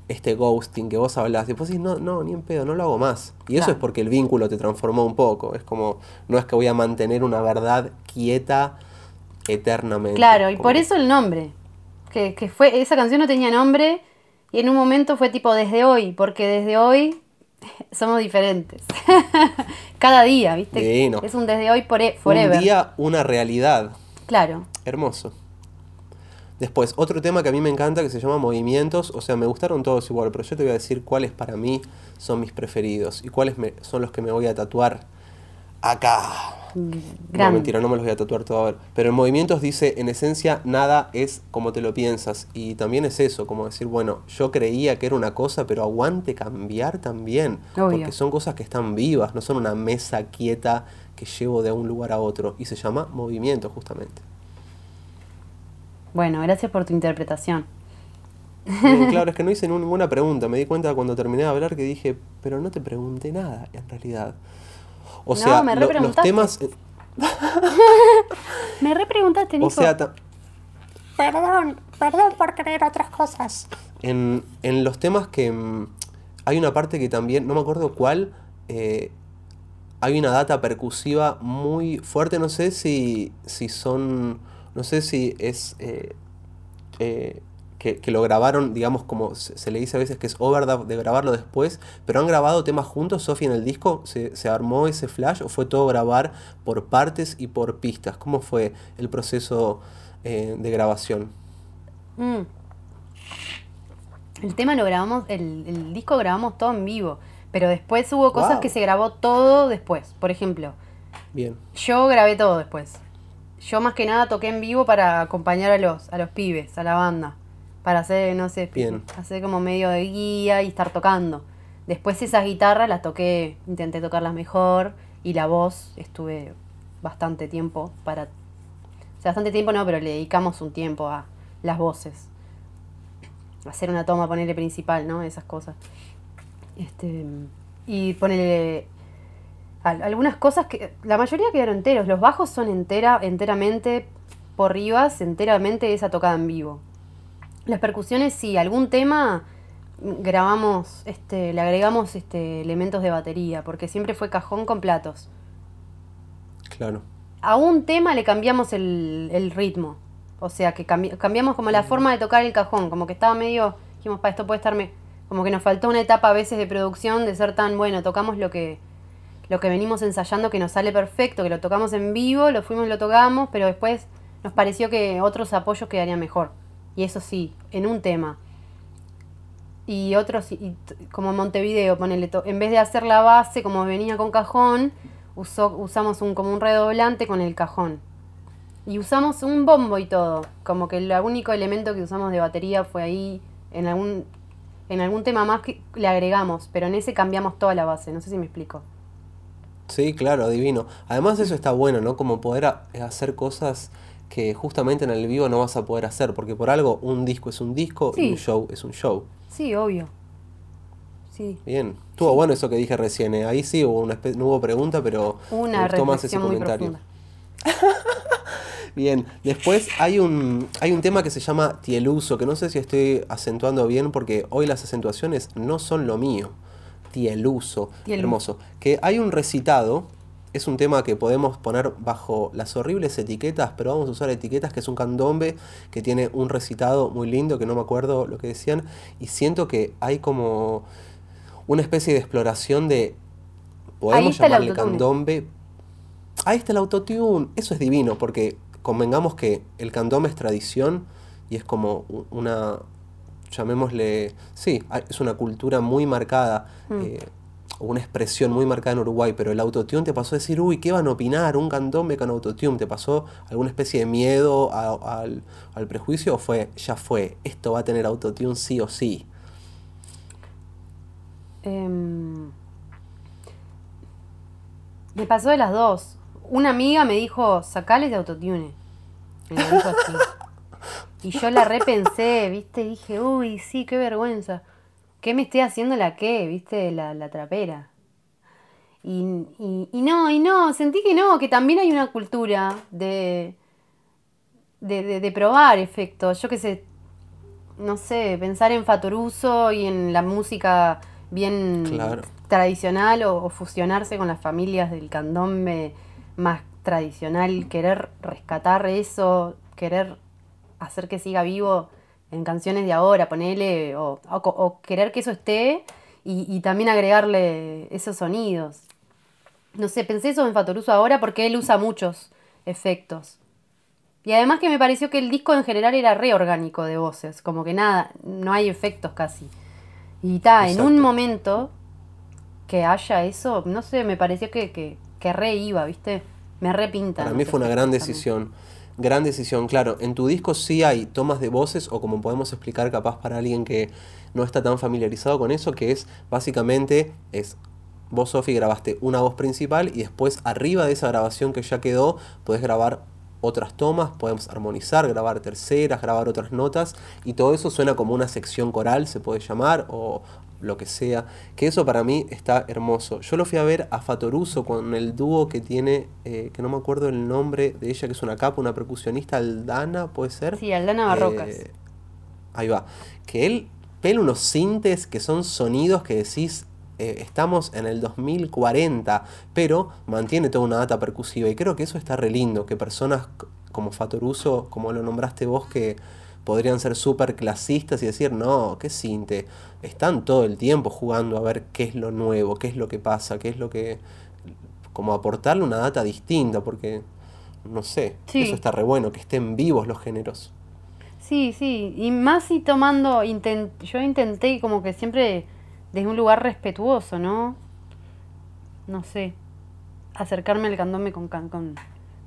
este ghosting que vos hablás, y después decís, no, no, ni en pedo, no lo hago más. Y eso Claro. es porque el vínculo te transformó un poco, es como, no es que voy a mantener una verdad quieta eternamente. Claro, y como- por eso el nombre. Que, que fue, esa canción no tenía nombre y en un momento fue tipo desde hoy, porque desde hoy somos diferentes. Cada día, ¿viste? Divino. Es un desde hoy por forever. Un día, una realidad. Claro. Hermoso. Después, otro tema que a mí me encanta que se llama movimientos. O sea, me gustaron todos igual, pero yo te voy a decir cuáles para mí son mis preferidos y cuáles me- son los que me voy a tatuar acá. No, Grande. mentira, no me los voy a tatuar todo a ver. Pero en movimientos dice, en esencia, nada es como te lo piensas. Y también es eso, como decir, bueno, yo creía que era una cosa, pero aguante cambiar también. Obvio. Porque son cosas que están vivas, no son una mesa quieta que llevo de un lugar a otro. Y se llama movimiento, justamente. Bueno, gracias por tu interpretación. Bien, claro, es que no hice ninguna pregunta. Me di cuenta cuando terminé de hablar que dije, pero no te pregunté nada, en realidad. O No, sea, me lo- los temas... eh, Me repreguntaste, Nico. O sea, ta- Perdón, perdón por creer otras cosas. En, en los temas que mm, hay una parte que también, no me acuerdo cuál, eh, hay una data percusiva muy fuerte, no sé si, si son, no sé si es eh, eh, que, que lo grabaron, digamos, como se, se le dice a veces que es overdub de grabarlo después, pero han grabado temas juntos, Sofía, en el disco, ¿Se, se armó ese flash o fue todo grabar por partes y por pistas? ¿Cómo fue el proceso eh, de grabación? Mm. El tema lo grabamos, el, el disco grabamos todo en vivo, pero después hubo cosas Wow. que se grabó todo después. Por ejemplo, Bien. yo grabé todo después. Yo más que nada toqué en vivo para acompañar a los, a los pibes, a la banda. Para hacer, no sé, Bien. hacer como medio de guía y estar tocando. Después esas guitarras las toqué, intenté tocarlas mejor y la voz estuve bastante tiempo para... O sea, bastante tiempo no, pero le dedicamos un tiempo a las voces. Hacer una toma, ponerle principal, ¿no? Esas cosas. Este, y ponerle algunas cosas que la mayoría quedaron enteros. Los bajos son entera, enteramente por Rivas, enteramente esa tocada en vivo. Las percusiones, sí, algún tema mm, grabamos, este, le agregamos este, elementos de batería, porque siempre fue cajón con platos. Claro. A un tema le cambiamos el, el ritmo. O sea, que cambi- cambiamos como la forma de tocar el cajón, como que estaba medio, dijimos, para esto puede estarme, como que nos faltó una etapa a veces de producción de ser tan, bueno, tocamos lo que, lo que venimos ensayando que nos sale perfecto, que lo tocamos en vivo, lo fuimos, lo tocamos, pero después nos pareció que otros apoyos quedarían mejor. Y eso sí, en un tema. Y otros, y como Montevideo, ponele, en vez de hacer la base como venía con cajón, usó, usamos un, como un redoblante con el cajón. Y usamos un bombo y todo. Como que el único elemento que usamos de batería fue ahí. En algún, en algún tema más que le agregamos, pero en ese cambiamos toda la base. No sé si me explico. Sí, claro, divino. Además eso está bueno, ¿no? Como poder a- hacer cosas que justamente en el vivo no vas a poder hacer, porque por algo un disco es un disco y un show es un show. Sí, obvio. Sí. Bien, estuvo bueno eso que dije recién, ¿eh? ahí sí hubo una no hubo pregunta, pero Una me gustó más ese comentario. Bien, después hay un, hay un tema que se llama Tieluso, que no sé si estoy acentuando bien porque hoy las acentuaciones no son lo mío. Tieluso, Tielu. hermoso. Que hay un recitado, es un tema que podemos poner bajo las horribles etiquetas, pero vamos a usar etiquetas que es un candombe que tiene un recitado muy lindo, que no me acuerdo lo que decían, y siento que hay como una especie de exploración de... Podemos llamarle candombe. Ahí está el autotune. Eso es divino, porque convengamos que el candombe es tradición y es como una, llamémosle, sí, es una cultura muy marcada, Mm. eh, una expresión muy marcada en Uruguay, pero el autotune te pasó a decir, uy, ¿qué van a opinar? Un candombe con autotune, ¿te pasó alguna especie de miedo a- al, al prejuicio o fue, ya fue, esto va a tener autotune sí o sí? Em, me pasó de las dos. Una amiga me dijo, sacales de autotune. Me dijo así. Y yo la repensé, ¿viste? Y dije, uy, sí, qué vergüenza. ¿Qué me estoy haciendo la qué, viste? La, la trapera. Y, y, y no, y no, sentí que no, que también hay una cultura de, de, de, de probar efectos. Yo qué sé, no sé, pensar en Fatoruso y en la música bien Claro. tradicional o, o fusionarse con las familias del candombe más tradicional, querer rescatar eso, querer hacer que siga vivo en canciones de ahora, ponele, o, o querer que eso esté y, y también agregarle esos sonidos. No sé, pensé eso en Fatoruso ahora porque él usa muchos efectos. Y además que me pareció que el disco en general era re orgánico de voces, como que nada, no hay efectos casi. Y está, en un momento que haya eso, no sé, me pareció que, que, que re iba, ¿viste? Me repinta. Para mí fue una gran decisión. Gran decisión, claro. En tu disco sí hay tomas de voces, o como podemos explicar capaz para alguien que no está tan familiarizado con eso, que es básicamente es vos, Sofi, grabaste una voz principal y después arriba de esa grabación que ya quedó, podés grabar otras tomas, podemos armonizar, grabar terceras, grabar otras notas, y todo eso suena como una sección coral, se puede llamar, o lo que sea, que eso para mí está hermoso. Yo lo fui a ver a Fatoruso con el dúo que tiene, eh, que no me acuerdo el nombre de ella, que es una capa, una percusionista, Aldana, ¿puede ser? Sí, Aldana Barrocas. Eh, ahí va. Que él pela unos sintes que son sonidos que decís, eh, estamos en el 2040, pero mantiene toda una data percusiva. Y creo que eso está re lindo, que personas como Fatoruso, como lo nombraste vos, que podrían ser súper clasistas y decir, no, qué sinte. Están todo el tiempo jugando a ver qué es lo nuevo, qué es lo que pasa, qué es lo que... Como aportarle una data distinta, porque, no sé, Sí. eso está re bueno, que estén vivos los géneros. Sí, sí, y más y tomando, inten- yo intenté como que siempre desde un lugar respetuoso, ¿no? No sé, acercarme al candombe con, con,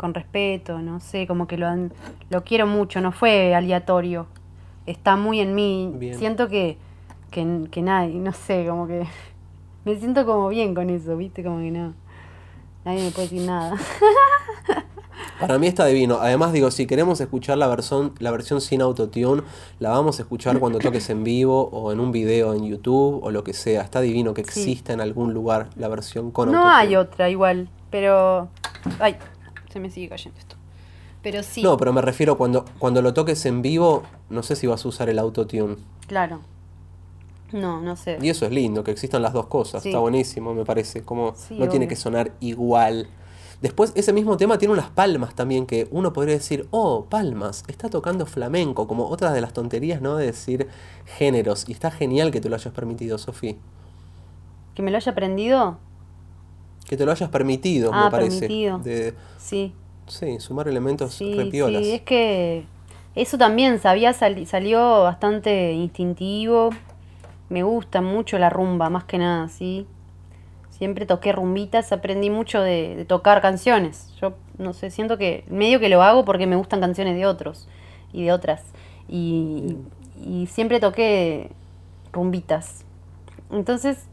con respeto, no sé, como que lo, han- lo quiero mucho, no fue aleatorio, está muy en mí, Bien. siento que, que, que nadie, no sé, como que me siento como bien con eso, ¿viste? Como que no, nadie me puede decir nada. Para mí está divino. Además, digo, si queremos escuchar la versión, la versión sin autotune, la vamos a escuchar cuando toques en vivo o en un video en YouTube o lo que sea. Está divino que Sí. exista en algún lugar la versión con No autotune. hay otra igual, pero... Ay, se me sigue cayendo esto. Pero sí, No, pero me refiero cuando, cuando lo toques en vivo, no sé si vas a usar el autotune. claro. No, no sé. Y eso es lindo, que existan las dos cosas. Sí. Está buenísimo, me parece. Como Sí, no tiene que sonar igual. Después, ese mismo tema tiene unas palmas también que uno podría decir, oh, palmas, está tocando flamenco, como otra de las tonterías, ¿no? De decir géneros. Y está genial que te lo hayas permitido, Sofía. ¿Que me lo haya aprendido? Que te lo hayas permitido, Ah, me parece. permitido. De- Sí. Sí, sumar elementos Sí, repiolas. sí, es que eso también sabía, sali- salió bastante instintivo. Me gusta mucho la rumba, más que nada, sí. Siempre toqué rumbitas, aprendí mucho de, de tocar canciones. Yo, no sé, siento que medio que lo hago porque me gustan canciones de otros y de otras. Y, y siempre toqué rumbitas. Entonces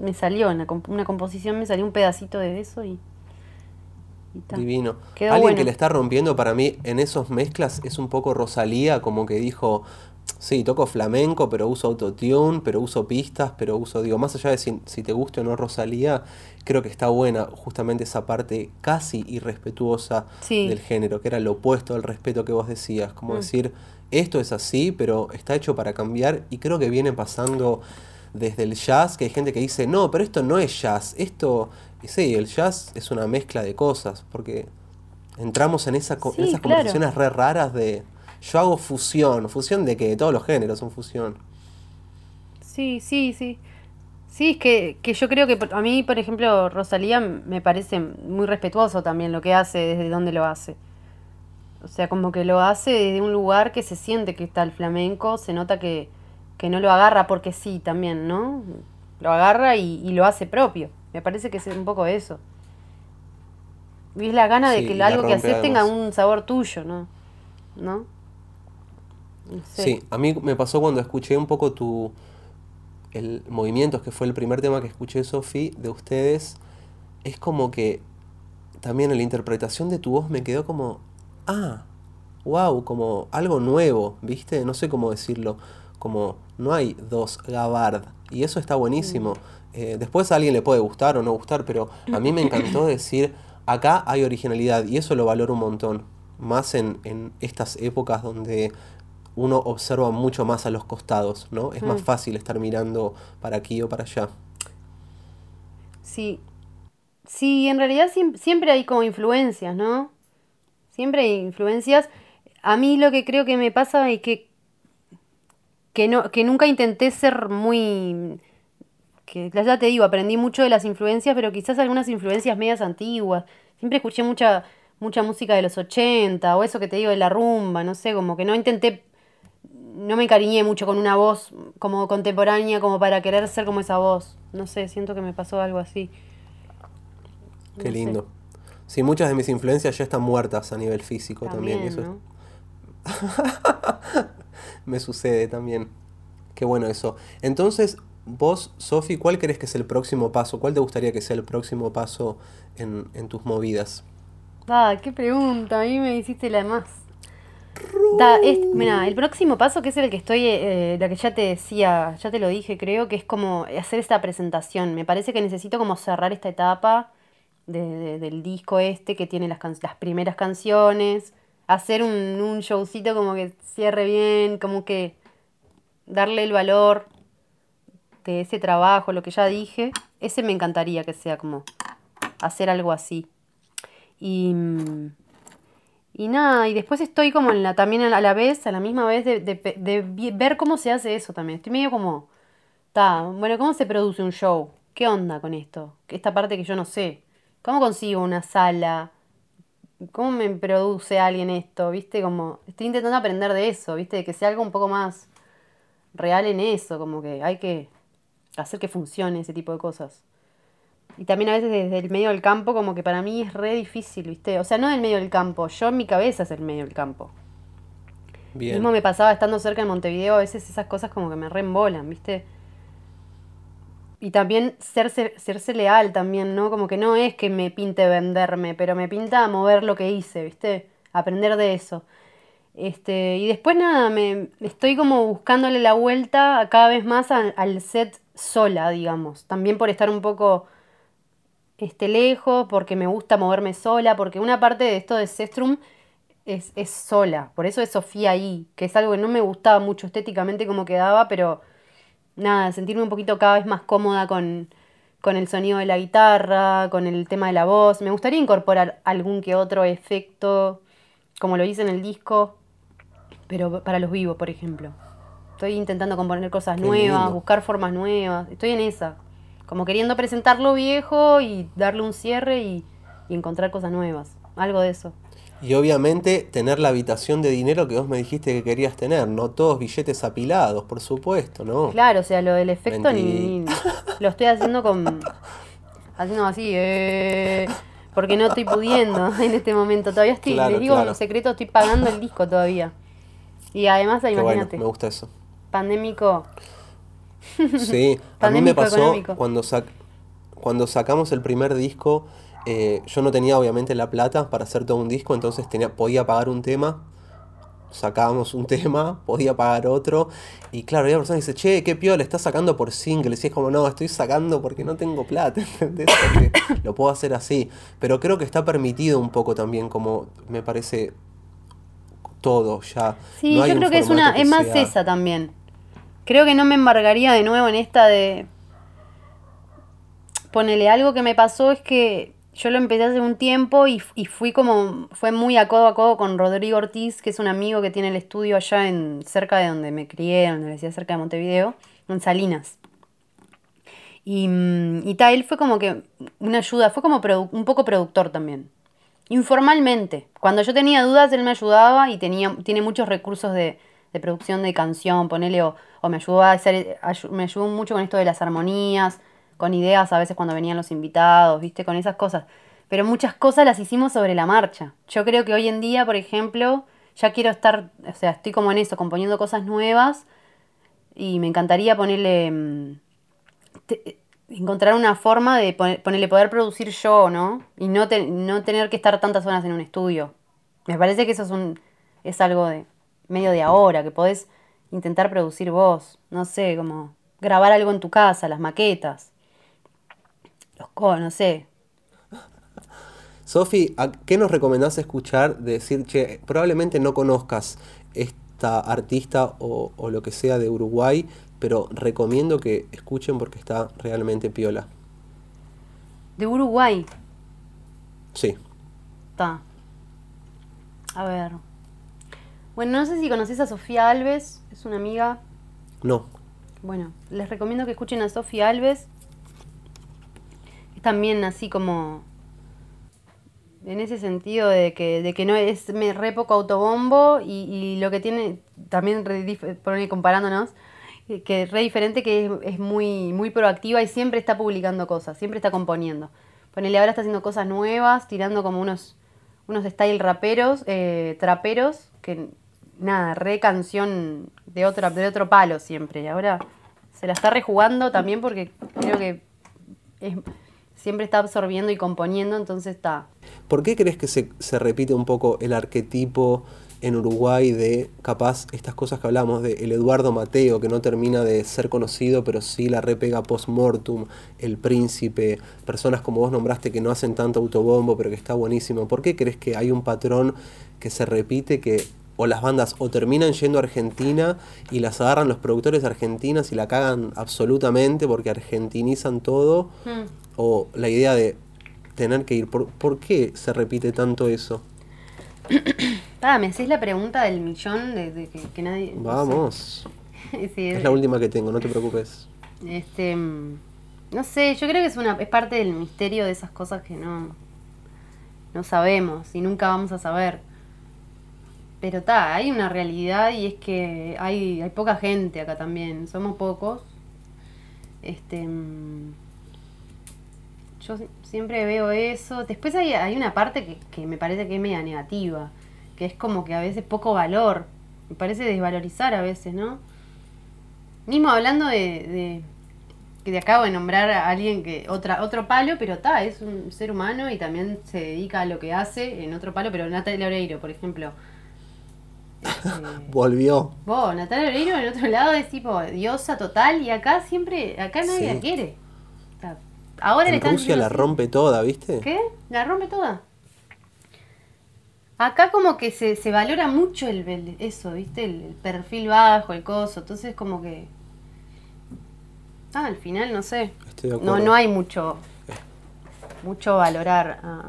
me salió, en la comp- una composición me salió un pedacito de eso y... y ta. Divino. Quedó Alguien bueno. que le está rompiendo para mí en esos mezclas es un poco Rosalía, como que dijo, sí, toco flamenco, pero uso autotune, pero uso pistas, pero uso, digo, más allá de si, si te guste o no Rosalía, creo que está buena justamente esa parte casi irrespetuosa Sí. del género, que era lo opuesto al respeto que vos decías, como Mm. decir, esto es así, pero está hecho para cambiar y creo que viene pasando desde el jazz, que hay gente que dice, no, pero esto no es jazz, esto, y sí, el jazz es una mezcla de cosas, porque entramos en, esa, esas claro. conversaciones re raras de, yo hago fusión, fusión de que todos los géneros son fusión. Sí, sí, sí. Sí, es que, que yo creo que a mí, por ejemplo, Rosalía me parece muy respetuoso también lo que hace, desde dónde lo hace. O sea, como que lo hace desde un lugar que se siente que está el flamenco, se nota que, que no lo agarra porque sí también, ¿no? Lo agarra y, y lo hace propio. Me parece que es un poco eso. Y es la gana de que algo que haces tenga un sabor tuyo, ¿no? ¿No? No sé. Sí, a mí me pasó cuando escuché un poco tu el Movimientos, que fue el primer tema que escuché, Sofi, de ustedes. Es como que también en la interpretación de tu voz me quedó como, ah, wow, como algo nuevo, ¿viste? No sé cómo decirlo, como no hay dos Gabard, y eso está buenísimo. Eh, después a alguien le puede gustar o no gustar, pero a mí me encantó decir, acá hay originalidad, y eso lo valoro un montón, más en, en estas épocas donde uno observa mucho más a los costados, ¿no? Es más Mm. fácil estar mirando para aquí o para allá. Sí. Sí, en realidad siem- siempre hay como influencias, ¿no? Siempre hay influencias. A mí lo que creo que me pasa es que, que, no, que nunca intenté ser muy... Que ya te digo, aprendí mucho de las influencias, pero quizás algunas influencias medias antiguas. Siempre escuché mucha, mucha música de los 80 o eso que te digo de la rumba, no sé, como que no intenté no me encariñé mucho con una voz como contemporánea como para querer ser como esa voz. No sé, siento que me pasó algo así. Qué sé. lindo. Sí, muchas de mis influencias ya están muertas a nivel físico también. eso es-. me sucede también. Qué bueno eso. Entonces, vos, Sofi, ¿cuál crees que es el próximo paso? ¿Cuál te gustaría que sea el próximo paso en, en tus movidas? Ah, qué pregunta, a mí me hiciste la más. Da, es, mira, el próximo paso que es el que estoy, eh, la que ya te decía, ya te lo dije, creo que es como hacer esta presentación. Me parece que necesito como cerrar esta etapa de- de- del disco este que tiene las, can- las primeras canciones, hacer un, un showcito como que cierre bien, como que darle el valor de ese trabajo, lo que ya dije. Ese me encantaría que sea como hacer algo así. Y, y nada, y después estoy como en la, también a la vez, a la misma vez, de, de ver cómo se hace eso también. Estoy medio como, ta, bueno, ¿cómo se produce un show? ¿Qué onda con esto? Esta parte que yo no sé. ¿Cómo consigo una sala? ¿Cómo me produce alguien esto? ¿Viste? Como, estoy intentando aprender de eso, ¿viste? De que sea algo un poco más real en eso, como que hay que hacer que funcione ese tipo de cosas. Y también a veces desde el medio del campo, como que para mí es re difícil, ¿viste? O sea, no del medio del campo, yo en mi cabeza es el medio del campo. Bien. Mismo me pasaba estando cerca de Montevideo, a veces esas cosas como que me reembolan, ¿viste? Y también serse, serse leal también, ¿no? Como que no es que me pinte venderme, pero me pinta mover lo que hice, ¿viste? Aprender de eso. Este, y después nada, me estoy como buscándole la vuelta cada vez más al, set sola, digamos. También por estar un poco este, lejos, porque me gusta moverme sola, porque una parte de esto de Sestrum es, es sola. Por eso es Sofía ahí, que es algo que no me gustaba mucho estéticamente como quedaba, pero nada, sentirme un poquito cada vez más cómoda con, con el sonido de la guitarra, con el tema de la voz. Me gustaría incorporar algún que otro efecto, como lo hice en el disco, pero para los vivos, por ejemplo. Estoy intentando componer cosas Qué nuevas, lindo. buscar formas nuevas. Estoy en esa. Como queriendo presentar lo viejo y darle un cierre y, y encontrar cosas nuevas. Algo de eso. Y obviamente tener la habitación de dinero que vos me dijiste que querías tener, no todos billetes apilados, por supuesto, ¿no? Claro, o sea, lo del efecto ni, lo estoy haciendo con haciendo así, eh, porque no estoy pudiendo en este momento. Todavía estoy, Claro, les digo claro. un secreto, estoy pagando el disco todavía. Y además, bueno, imagínate, me gusta eso. pandémico, Sí, a mí me Pandémico pasó económico. cuando, sac- cuando sacamos el primer disco, eh, yo no tenía obviamente la plata para hacer todo un disco, entonces tenía, podía pagar un tema, sacábamos un tema, podía pagar otro, y claro, había personas que dicen, che, qué piola, estás sacando por singles, y es como, no, estoy sacando porque no tengo plata, ¿entendés? Porque lo puedo hacer así, pero creo que está permitido un poco también, como me parece todo ya. Sí, No yo creo que es una, es más sea- esa también. Creo que no me embargaría de nuevo en esta de. Ponele, algo que me pasó es que yo lo empecé hace un tiempo y, y fui como. Fue muy a codo a codo con Rodrigo Ortiz, que es un amigo que tiene el estudio allá en cerca de donde me crié, donde decía cerca de Montevideo, en Salinas. Y, mm, y tal, él fue como que una ayuda, fue como un poco productor también. Informalmente. Cuando yo tenía dudas, él me ayudaba y tenía, tiene muchos recursos de, de producción de canción, ponele, o, o me ayudó a hacer, me ayudó mucho con esto de las armonías, con ideas a veces cuando venían los invitados, viste, con esas cosas. Pero muchas cosas las hicimos sobre la marcha. Yo creo que hoy en día, por ejemplo, ya quiero estar, o sea, estoy como en eso, componiendo cosas nuevas y me encantaría ponerle mm, te- encontrar una forma de poner- ponerle poder producir yo, ¿no? Y no, te- no tener que estar tantas horas en un estudio. Me parece que eso es un es algo de medio de ahora, que podés intentar producir vos, no sé, como grabar algo en tu casa, las maquetas. Los co, no sé. Sofi, ¿a ¿qué nos recomendás escuchar? De decir, che, probablemente no conozcas esta artista o, o lo que sea de Uruguay, pero recomiendo que escuchen porque está realmente piola. De Uruguay. Sí. Está. A ver. Bueno, no sé si conoces a Sofía Alves, es una amiga No. Bueno, les recomiendo que escuchen a Sofía Alves. También así como. En ese sentido de que, de que no es me, re poco autobombo y, y lo que tiene, también re comparándonos, eh, que es re diferente que es, es muy, muy proactiva y siempre está publicando cosas, siempre está componiendo. Ponele, ahora está haciendo cosas nuevas, tirando como unos, unos style raperos, eh, traperos, que nada, re canción de otro, de otro palo siempre. Y ahora se la está rejugando también porque creo que es- siempre está absorbiendo y componiendo, entonces está. ¿Por qué crees que se, se repite un poco el arquetipo en Uruguay de, capaz, estas cosas que hablamos, de el Eduardo Mateo, que no termina de ser conocido, pero sí la repega post-mortem, el príncipe, personas como vos nombraste que no hacen tanto autobombo, pero que está buenísimo? ¿Por qué crees que hay un patrón que se repite que o las bandas o terminan yendo a Argentina y las agarran los productores argentinas y la cagan absolutamente porque argentinizan todo? Hmm. o la idea de tener que ir. ¿Por, por qué se repite tanto eso? Ah, me hacés la pregunta del millón de, de que, que nadie. no sé. Vamos. Sí, Es la última que tengo, no te preocupes. Este, mm, no sé, yo creo que es una es parte del misterio de esas cosas que no no sabemos y nunca vamos a saber. Pero está, hay una realidad y es que hay hay poca gente acá también, somos pocos. Este mm, yo si- siempre veo eso. Después hay, hay una parte que, que me parece que es media negativa, que es como que a veces poco valor. Me parece desvalorizar a veces, ¿no? Mismo hablando de, que te acabo de nombrar a alguien que otra otro palo, pero está, es un ser humano y también se dedica a lo que hace en otro palo, pero Natalia Oreiro, por ejemplo. Volvió. vos, Natalia Oreiro en otro lado es tipo diosa total y acá siempre, acá nadie Sí. la quiere. Ahora le En están Rusia la rompe toda, ¿viste? ¿Qué? La rompe toda. Acá como que se, se valora mucho el, el- eso, ¿viste? El, el perfil bajo, el coso. Entonces como que... Ah, al final, no sé. Estoy de No, no hay mucho... Mucho valorar. ah,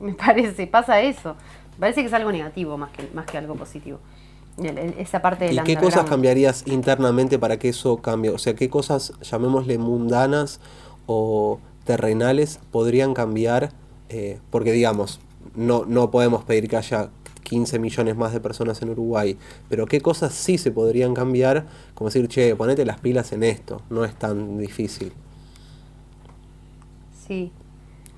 me parece, pasa eso. Parece que es algo negativo más que, más que algo positivo. Esa parte del ¿Y qué cosas cambiarías internamente para que eso cambie? O sea, ¿qué cosas, llamémosle mundanas o terrenales, podrían cambiar? Eh, porque digamos, no, no podemos pedir que haya 15 millones más de personas en Uruguay, pero qué cosas sí se podrían cambiar, como decir, che, ponete las pilas en esto, no es tan difícil. Sí.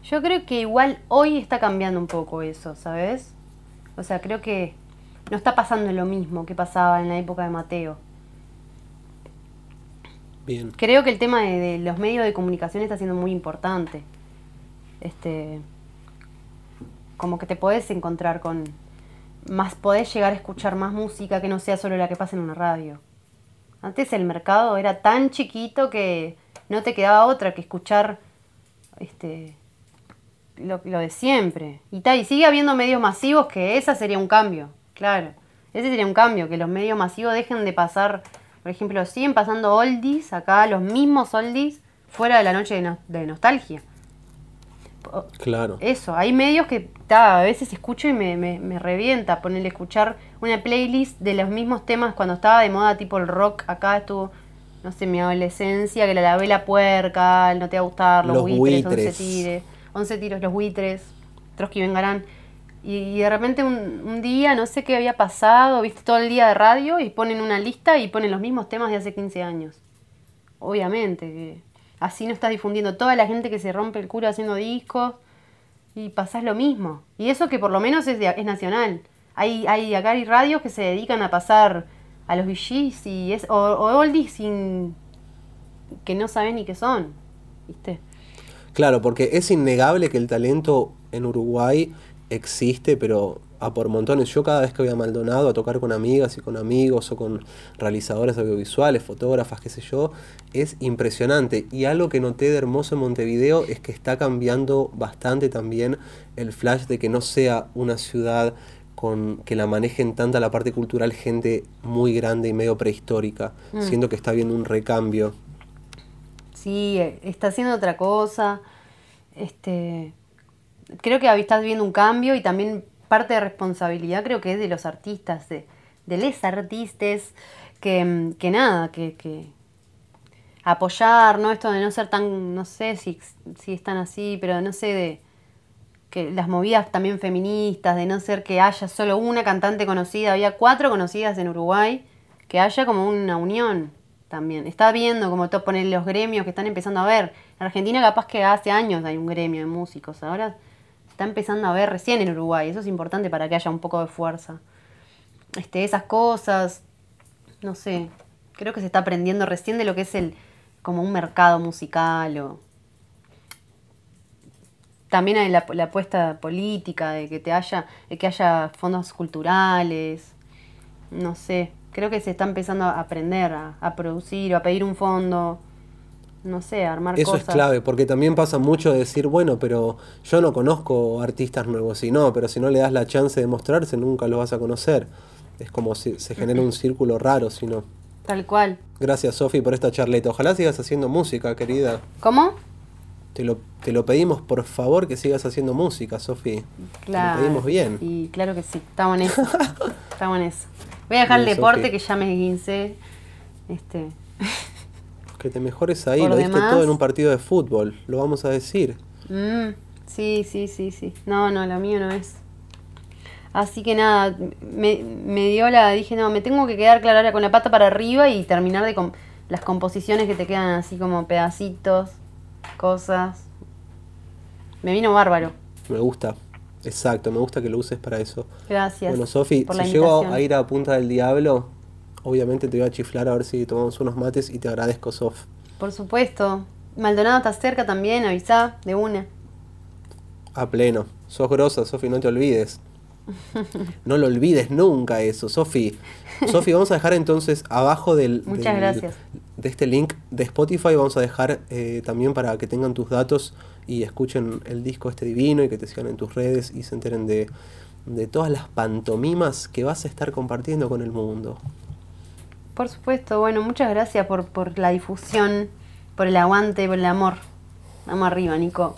Yo creo que igual hoy está cambiando un poco eso, ¿sabes? O sea, creo que no está pasando lo mismo que pasaba en la época de Mateo. Bien. Creo que el tema de, de los medios de comunicación está siendo muy importante. Este, como que te podés encontrar con más, podés llegar a escuchar más música que no sea solo la que pasa en una radio. Antes el mercado era tan chiquito que no te quedaba otra que escuchar este lo, lo de siempre. Y, ta, y sigue habiendo medios masivos que esa sería un cambio, claro. Ese sería un cambio, que los medios masivos dejen de pasar, por ejemplo, siguen pasando oldies acá, los mismos oldies, fuera de la noche de, no- de nostalgia. Claro. Eso, hay medios que ta, a veces escucho y me, me, me revienta ponerle escuchar una playlist de los mismos temas cuando estaba de moda tipo el rock. Acá estuvo, no sé, mi adolescencia, que la lavé la puerca, el no te va a gustar, los, Los buitres, buitres. 11 tires, 11 tiros, los buitres, Trotsky vengarán. Y, y de repente un, día, no sé qué había pasado, viste todo el día de radio y ponen una lista y ponen los mismos temas de hace 15 años. Obviamente, que así no estás difundiendo toda la gente que se rompe el culo haciendo discos y pasás lo mismo. Y eso que por lo menos es, nacional. Hay, hay acá hay radios que se dedican a pasar a los VGs y es, o, o oldies sin que no sabes ni qué son. ¿Viste? Claro, porque es innegable que el talento en Uruguay existe, pero a por montones. Yo cada vez que voy a Maldonado a tocar con amigas y con amigos o con realizadores audiovisuales, fotógrafas, qué sé yo, es impresionante. Y algo que noté de hermoso en Montevideo es que está cambiando bastante también el flash de que no sea una ciudad con que la manejen tanta la parte cultural gente muy grande y medio prehistórica, Mm. siendo que está habiendo un recambio. Sí, eh, está haciendo otra cosa. Este, creo que estás viendo un cambio y también parte de responsabilidad creo que es de los artistas, de, de les artistas, que, mm, que nada, que, que apoyar, ¿no? Esto de no ser tan, no sé si, si están así, pero no sé, de que las movidas también feministas, de no ser que haya solo una cantante conocida, había cuatro conocidas en Uruguay, que haya como una unión también. Está viendo como todo poner los gremios que están empezando a ver. En Argentina capaz que hace años hay un gremio de músicos, ahora está empezando a ver recién en Uruguay, eso es importante para que haya un poco de fuerza. Este, esas cosas, no sé, creo que se está aprendiendo recién de lo que es el como un mercado musical o también hay la, la apuesta política de que te haya de que haya fondos culturales no sé creo que se está empezando a aprender a, a producir o a pedir un fondo no sé a armar Eso cosas es clave, porque también pasa mucho de decir, bueno, pero yo no conozco artistas nuevos, y no, pero si no le das la chance de mostrarse, nunca los vas a conocer. Es como si se genera un círculo raro, si no. tal cual Gracias, Sofi, por esta charleta. Ojalá sigas haciendo música, querida. cómo Te lo, te lo pedimos, por favor, que sigas haciendo música, Sofi. claro Te lo pedimos bien. y claro que sí estamos en eso estamos en eso voy a dejar el deporte que ya me guincé este Que te mejores ahí. Por lo diste todo en un partido de fútbol, lo vamos a decir. Mm, sí, sí, sí, sí. No, no, la mía no es. Así que nada, me, me dio la. Dije, no, me tengo que quedar clara con la pata para arriba y terminar de las composiciones que te quedan así como pedacitos, cosas. Me vino bárbaro. Me gusta. Exacto, me gusta que lo uses para eso. Gracias. Bueno, Sofi, si llego a ir a Punta del Diablo, obviamente te voy a chiflar a ver si tomamos unos mates y te agradezco, Sof. Por supuesto. Maldonado está cerca también, avisá de una. A pleno. Sos grosa, Sofi, no te olvides. No lo olvides nunca eso, Sofi. Sofi, vamos a dejar entonces abajo del, Muchas del- gracias. de este link de Spotify, vamos a dejar eh, también para que tengan tus datos y escuchen el disco este divino y que te sigan en tus redes y se enteren de, de todas las pantomimas que vas a estar compartiendo con el mundo. Por supuesto, bueno, muchas gracias por, por la difusión, por el aguante, por el amor. Vamos arriba, Nico.